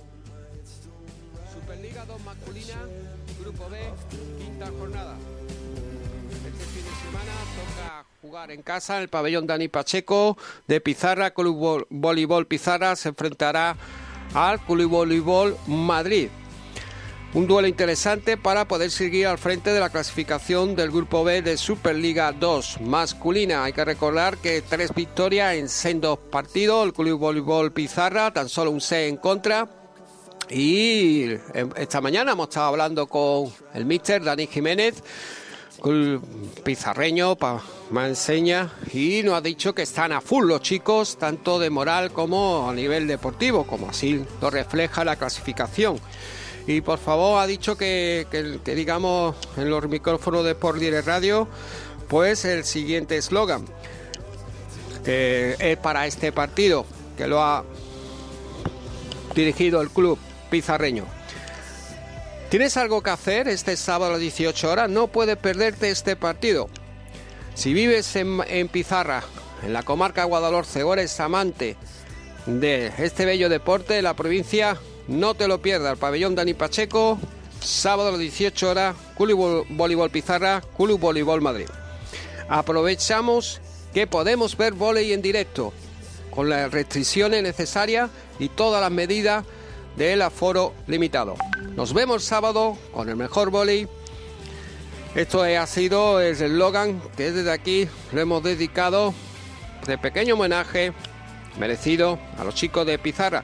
Jugar en casa en el pabellón Dani Pacheco de Pizarra, Club Vol- Voleibol Pizarra se enfrentará al Club Voleibol Madrid. Un duelo interesante para poder seguir al frente de la clasificación del Grupo B de Superliga 2 masculina. Hay que recordar que tres victorias en sendos partidos. El Club Voleibol Pizarra, tan solo un 6 en contra. Y eh, esta mañana hemos estado hablando con el míster Dani Jiménez, pizarreño, pa, me enseña, y nos ha dicho que están a full los chicos, tanto de moral como a nivel deportivo, como así lo refleja la clasificación. Y por favor ha dicho que, que- digamos en los micrófonos de Sport Direct Radio, pues el siguiente eslogan, es para este partido, que lo ha dirigido el club pizarreño. ¿Tienes algo que hacer este sábado a las 18 horas? No puedes perderte este partido. Si vives en, Pizarra, en la comarca de Guadalhorce, o eres amante de este bello deporte de la provincia, no te lo pierdas. El pabellón Dani Pacheco, sábado a las 18 horas, Club Vol- Voleibol Pizarra, Club Voleibol Madrid. Aprovechamos que podemos ver volei en directo, con las restricciones necesarias y todas las medidas del aforo limitado. Nos vemos sábado con el mejor volei. Esto ha sido el eslogan que desde aquí lo hemos dedicado de pequeño homenaje merecido a los chicos de Pizarra,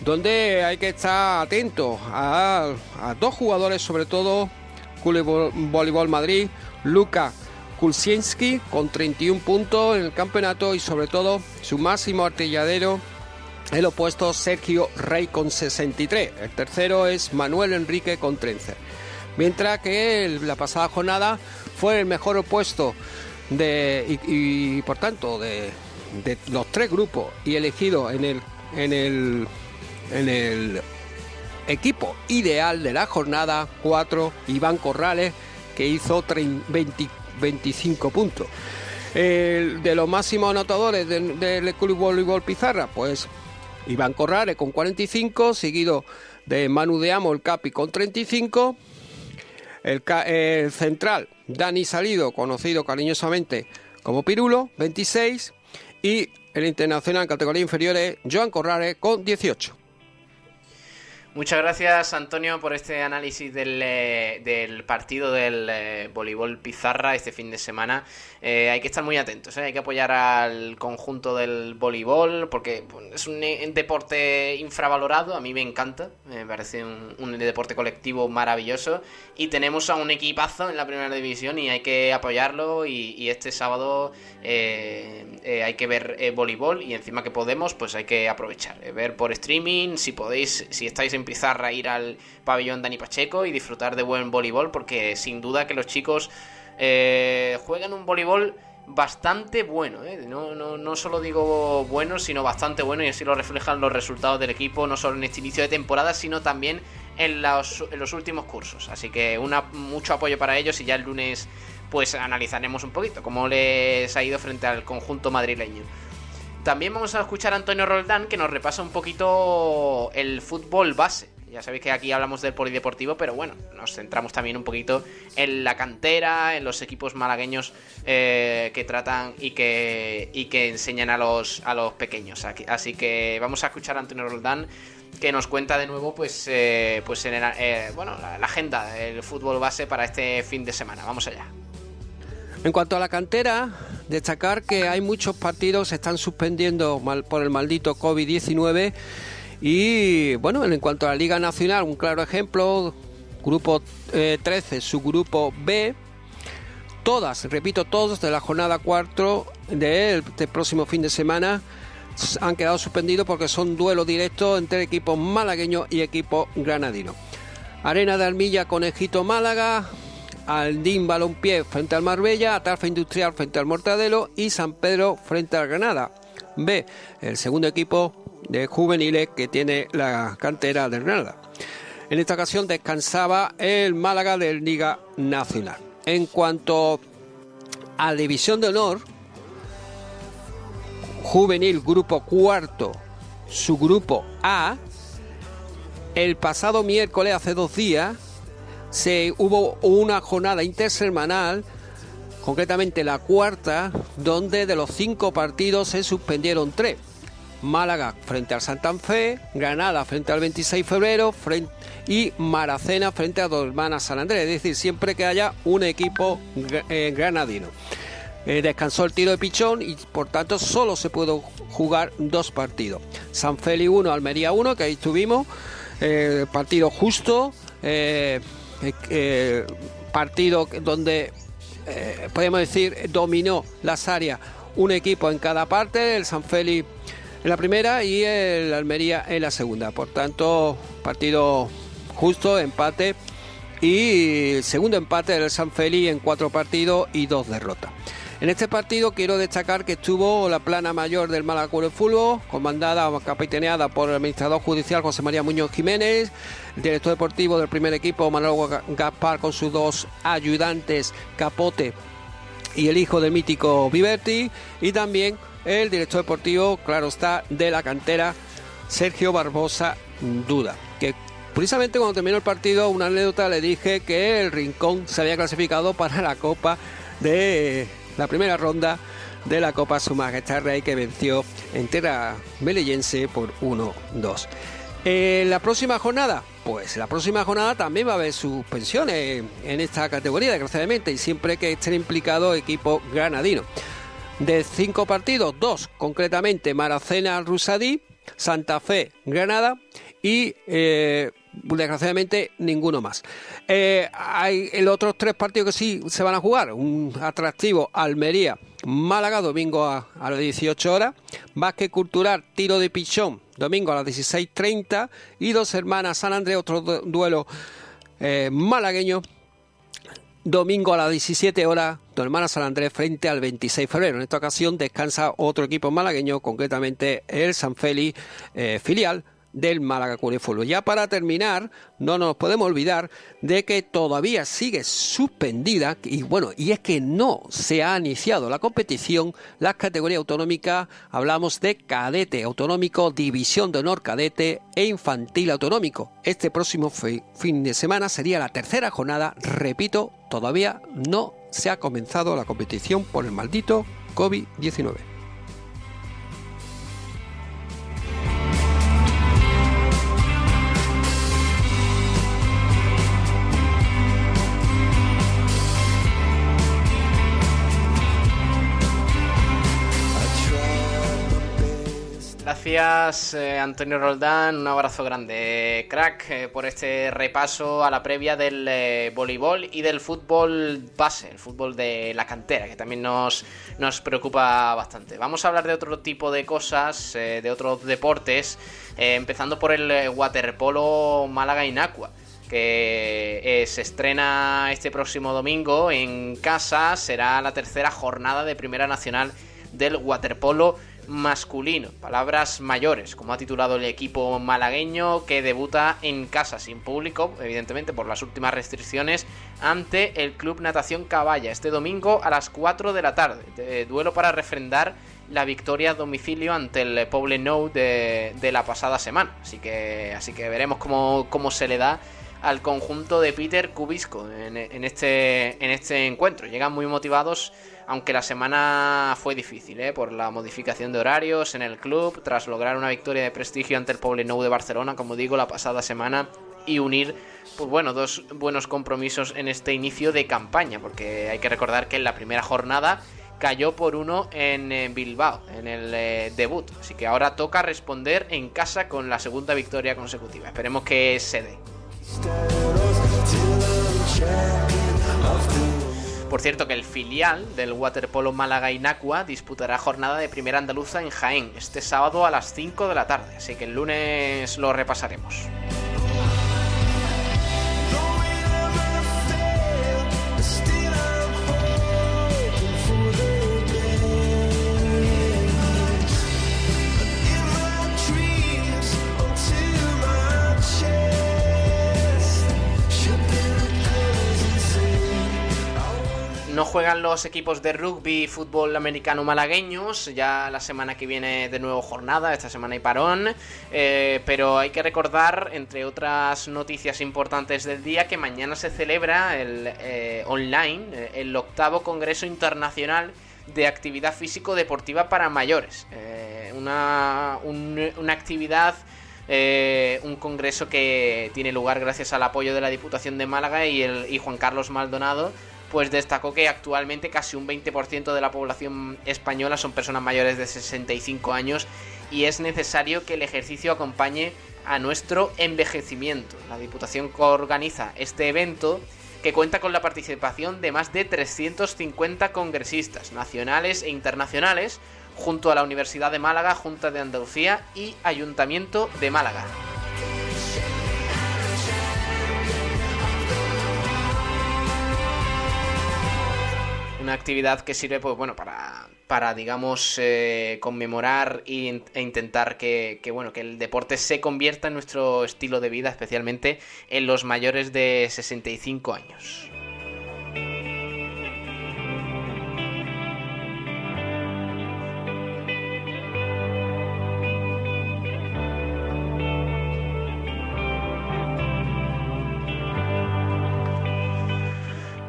donde hay que estar atento a, dos jugadores, sobre todo Voleibol Madrid, Luca Kulczynski con 31 puntos en el campeonato y sobre todo su máximo artilladero el opuesto Sergio Rey con 63. El tercero es Manuel Enrique con 13. Mientras que la pasada jornada fue el mejor opuesto de, y, por tanto de, los tres grupos y elegido en el, en el, en el equipo ideal de la jornada 4, Iván Corrales, que hizo 20, 25 puntos. de los máximos anotadores del, Club Voleibol Pizarra, pues Iván Corrales con 45, seguido de Manu de Amo, el Capi con 35. El, el, central, Dani Salido, conocido cariñosamente como Pirulo, 26. Y el internacional en categoría inferiores, Joan Corrales, con 18. Muchas gracias, Antonio, por este análisis del, eh, partido del eh, voleibol Pizarra este fin de semana. Eh, hay que estar muy atentos, hay que apoyar al conjunto del voleibol porque es un, deporte infravalorado, a mí me encanta, me parece un, deporte colectivo maravilloso y tenemos a un equipazo en la primera división y hay que apoyarlo y, este sábado hay que ver voleibol y encima que podemos, pues hay que aprovechar, ver por streaming, si podéis, si estáis en Pizarra ir al pabellón Dani Pacheco y disfrutar de buen voleibol, porque sin duda que los chicos eh, juegan un voleibol bastante bueno, ¿eh? no, no, no, solo digo bueno, sino bastante bueno y así lo reflejan los resultados del equipo, no solo en este inicio de temporada, sino también en los, en los últimos cursos. Así que una, mucho apoyo para ellos y ya el lunes pues analizaremos un poquito cómo les ha ido frente al conjunto madrileño. También vamos a escuchar a Antonio Roldán que nos repasa un poquito el fútbol base. Ya sabéis que aquí hablamos del polideportivo, pero bueno, nos centramos también un poquito en la cantera, en los equipos malagueños eh, que tratan y que, y que enseñan a los, a los pequeños. Así que vamos a escuchar a Antonio Roldán que nos cuenta de nuevo pues, eh, pues eh, bueno, la agenda del fútbol base para este fin de semana. Vamos allá. En cuanto a la cantera, destacar que hay muchos partidos se están suspendiendo por el maldito COVID-19 y bueno, en cuanto a la Liga Nacional, un claro ejemplo, grupo 13, eh, su grupo B, todas, repito, todos de la jornada 4 del este próximo fin de semana han quedado suspendidos porque son duelos directos entre equipos malagueños y equipos granadinos. Arena de Almilla, Conejito Málaga, Aldín Balompié frente al Marbella, Atarfa Industrial frente al Mortadelo y San Pedro frente al Granada. B, el segundo equipo de juveniles que tiene la cantera del Granada. En esta ocasión descansaba el Málaga del Liga Nacional. En cuanto a División de Honor, Juvenil Grupo Cuarto, su grupo A, el pasado miércoles, hace dos días, se hubo una jornada intersemanal, concretamente la cuarta, donde de los cinco partidos se suspendieron tres. Málaga frente al Santa Fe, Granada frente al 26 de febrero y Maracena frente a Dos Hermanas San Andrés, es decir, siempre que haya un equipo eh, granadino. Eh, descansó el tiro de pichón y por tanto solo se pudo jugar dos partidos. San Feli 1, Almería 1, que ahí estuvimos, eh, partido justo, eh, partido donde eh, podemos decir dominó las áreas un equipo en cada parte, el San Félix en la primera y el Almería en la segunda. Por tanto, partido justo, empate y segundo empate del San Félix en cuatro partidos y dos derrotas. En este partido quiero destacar que estuvo la plana mayor del de Fútbol, comandada o capitaneada por el administrador judicial José María Muñoz Jiménez, el director deportivo del primer equipo Manuel Gaspar con sus dos ayudantes Capote y el hijo del mítico Viverti, y también el director deportivo, claro está, de la cantera Sergio Barbosa Duda, que precisamente cuando terminó el partido, una anécdota le dije que el Rincón se había clasificado para la Copa de la primera ronda de la Copa Su Majestad Rey que venció en tierra melillense por 1-2. En la próxima jornada, pues la próxima jornada también va a haber suspensiones en esta categoría, desgraciadamente, y siempre que estén implicados equipos granadinos. De cinco partidos, dos concretamente Maracena Rusadí, Santa Fe Granada y eh, desgraciadamente ninguno más. Eh, hay los otros tres partidos que sí se van a jugar. Un atractivo Almería, Málaga, domingo a, las 18 horas. Básquet Cultural, Tiro de Pichón, domingo a las 16.30. Y Dos Hermanas San Andrés, otro du- duelo eh, malagueño. Domingo a las 17 horas, Dos Hermanas San Andrés frente al 26 de febrero. En esta ocasión descansa otro equipo malagueño, concretamente el San Félix eh, filial del Málaga Fútbol. Ya para terminar, no nos podemos olvidar de que todavía sigue suspendida y bueno, y es que no se ha iniciado la competición, las categorías autonómicas, hablamos de cadete autonómico, división de honor cadete e infantil autonómico. Este próximo fi- fin de semana sería la tercera jornada, repito, todavía no se ha comenzado la competición por el maldito COVID-19. Gracias eh, Antonio Roldán, un abrazo grande, crack, eh, por este repaso a la previa del eh, voleibol y del fútbol base, el fútbol de la cantera, que también nos, nos preocupa bastante. Vamos a hablar de otro tipo de cosas, de otros deportes, empezando por el waterpolo Málaga Inacua que se estrena este próximo domingo en casa. Será la tercera jornada de Primera Nacional del waterpolo masculino. Palabras mayores, como ha titulado el equipo malagueño que debuta en casa sin público, evidentemente por las últimas restricciones, ante el Club Natación Caballa este domingo a las 4 de la tarde. De- duelo para refrendar la victoria a domicilio ante el Poble Nou de, de la pasada semana. Así que, así que veremos cómo, cómo se le da al conjunto de Peter Cubisco en, en este, en este encuentro. Llegan muy motivados, aunque la semana fue difícil, ¿eh? por la modificación de horarios en el club, tras lograr una victoria de prestigio ante el Poble Nou de Barcelona, como digo, la pasada semana, y unir, pues bueno, dos buenos compromisos en este inicio de campaña, porque hay que recordar que en la primera jornada cayó por uno en eh, Bilbao, en el eh, debut. Así que ahora toca responder en casa con la segunda victoria consecutiva. Esperemos que se dé. Por cierto que el filial del waterpolo Málaga Inacua disputará jornada de primera andaluza en Jaén este sábado a las 5 de la tarde, así que el lunes lo repasaremos. No juegan los equipos de rugby fútbol americano malagueños. Ya la semana que viene de nuevo jornada, esta semana hay parón. Eh, pero hay que recordar, entre otras noticias importantes del día, que mañana se celebra el eh, online eh, el octavo Congreso Internacional de Actividad Físico-Deportiva para Mayores. Una, un- una actividad un congreso que tiene lugar gracias al apoyo de la Diputación de Málaga y, el, y Juan Carlos Maldonado, pues destacó que actualmente casi un 20% de la población española son personas mayores de 65 años y es necesario que el ejercicio acompañe a nuestro envejecimiento. La Diputación organiza este evento que cuenta con la participación de más de 350 congresistas nacionales e internacionales, junto a la Universidad de Málaga, Junta de Andalucía y Ayuntamiento de Málaga. Una actividad que sirve, pues bueno, para, para digamos, eh, conmemorar e intentar que, que, bueno, que el deporte se convierta en nuestro estilo de vida, especialmente en los mayores de 65 años.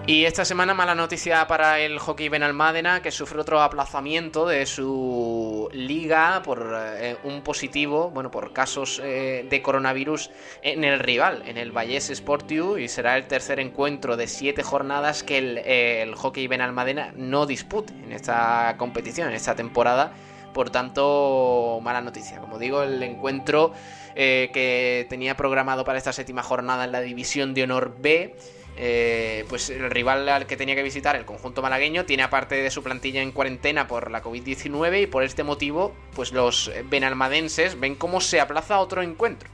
Y esta semana mala noticia para el hockey Benalmádena que sufre otro aplazamiento de su liga por eh, un positivo, bueno, por casos eh, de coronavirus en el rival, en el Vallés Sportiu y será el tercer encuentro de siete jornadas que el, eh, el hockey Benalmádena no dispute en esta competición, en esta temporada. Por tanto, mala noticia. Como digo, el encuentro que tenía programado para esta séptima jornada en la División de Honor B eh, pues el rival al que tenía que visitar, el conjunto malagueño, tiene aparte de su plantilla en cuarentena por la COVID-19 y por este motivo, pues los benalmadenses ven cómo se aplaza otro encuentro.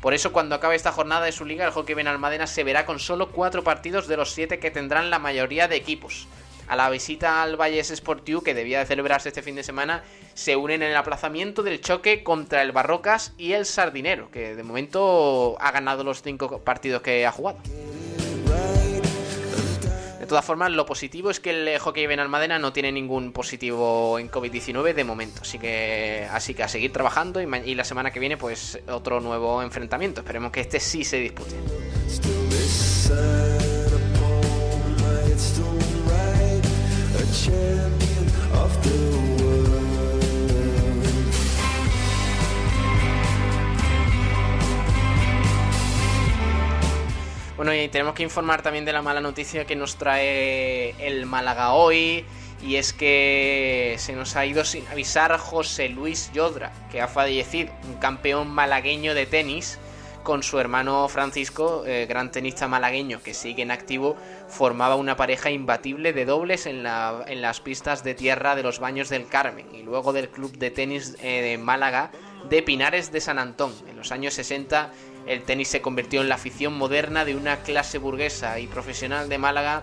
Por eso cuando acabe esta jornada de su liga, el hockey benalmadena se verá con solo cuatro partidos de los siete que tendrán la mayoría de equipos. A la visita al Valles Sportiu, que debía de celebrarse este fin de semana, se unen en el aplazamiento del choque contra el Barrocas y el Sardinero, que de momento ha ganado los cinco partidos que ha jugado. De todas formas, lo positivo es que el hockey Benalmádena no tiene ningún positivo en COVID-19 de momento. Así que, así que a seguir trabajando y, la semana que viene, pues otro nuevo enfrentamiento. Esperemos que este sí se dispute. Bueno, y tenemos que informar también de la mala noticia que nos trae el Málaga hoy. Y es que se nos ha ido sin avisar José Luis Yodra, que ha fallecido, un campeón malagueño de tenis, con su hermano Francisco, eh, gran tenista malagueño que sigue en activo, formaba una pareja imbatible de dobles en, la, en las pistas de tierra de los Baños del Carmen y luego del club de tenis eh, de Málaga de Pinares de San Antón. En los años 60 el tenis se convirtió en la afición moderna de una clase burguesa y profesional de Málaga,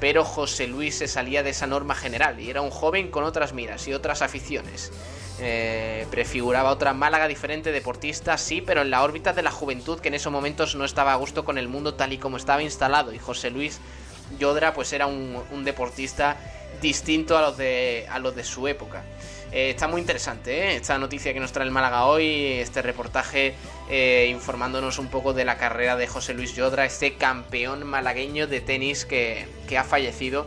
pero José Luis se salía de esa norma general y era un joven con otras miras y otras aficiones. Eh, prefiguraba otra Málaga diferente, deportista, sí, pero en la órbita de la juventud que en esos momentos no estaba a gusto con el mundo tal y como estaba instalado. Y José Luis Yodra pues era un, deportista distinto a los de, a los de su época. Eh, está muy interesante ¿eh? esta noticia que nos trae el Málaga hoy, este reportaje eh, informándonos un poco de la carrera de José Luis Yodra, este campeón malagueño de tenis que, que ha fallecido.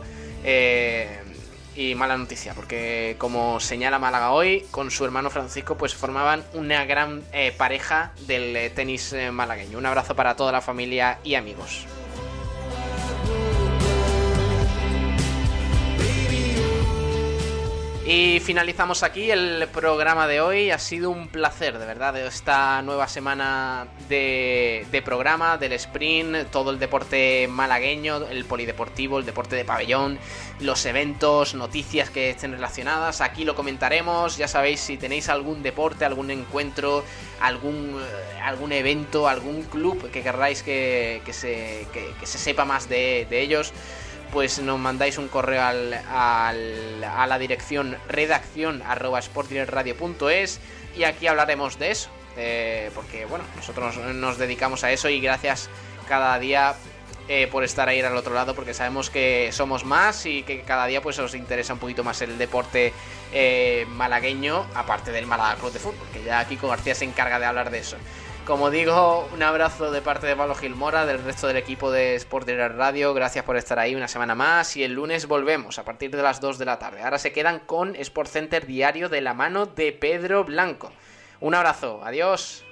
y mala noticia, porque como señala Málaga hoy, con su hermano Francisco, pues formaban una gran pareja del tenis malagueño. Un abrazo para toda la familia y amigos. Y finalizamos aquí el programa de hoy. Ha sido un placer, de verdad, esta nueva semana de, programa, del sprint, todo el deporte malagueño, el polideportivo, el deporte de pabellón, los eventos, noticias que estén relacionadas. Aquí lo comentaremos. Ya sabéis, si tenéis algún deporte, algún encuentro, algún, eh, algún evento, algún club que querráis que, se, se sepa más de, de ellos pues nos mandáis un correo al, a la dirección redacción y aquí hablaremos de eso. porque bueno, nosotros nos dedicamos a eso y gracias cada día eh, por estar ahí al otro lado porque sabemos que somos más y que cada día pues os interesa un poquito más el deporte eh, malagueño aparte del Málaga Club de Fútbol que ya Kiko García se encarga de hablar de eso. Como digo, un abrazo de parte de Pablo Gilmora, del resto del equipo de Sport Radio. Gracias por estar ahí una semana más. Y el lunes volvemos a partir de las 2 de la tarde. Ahora se quedan con Sport Center Diario de la mano de Pedro Blanco. Un abrazo, adiós.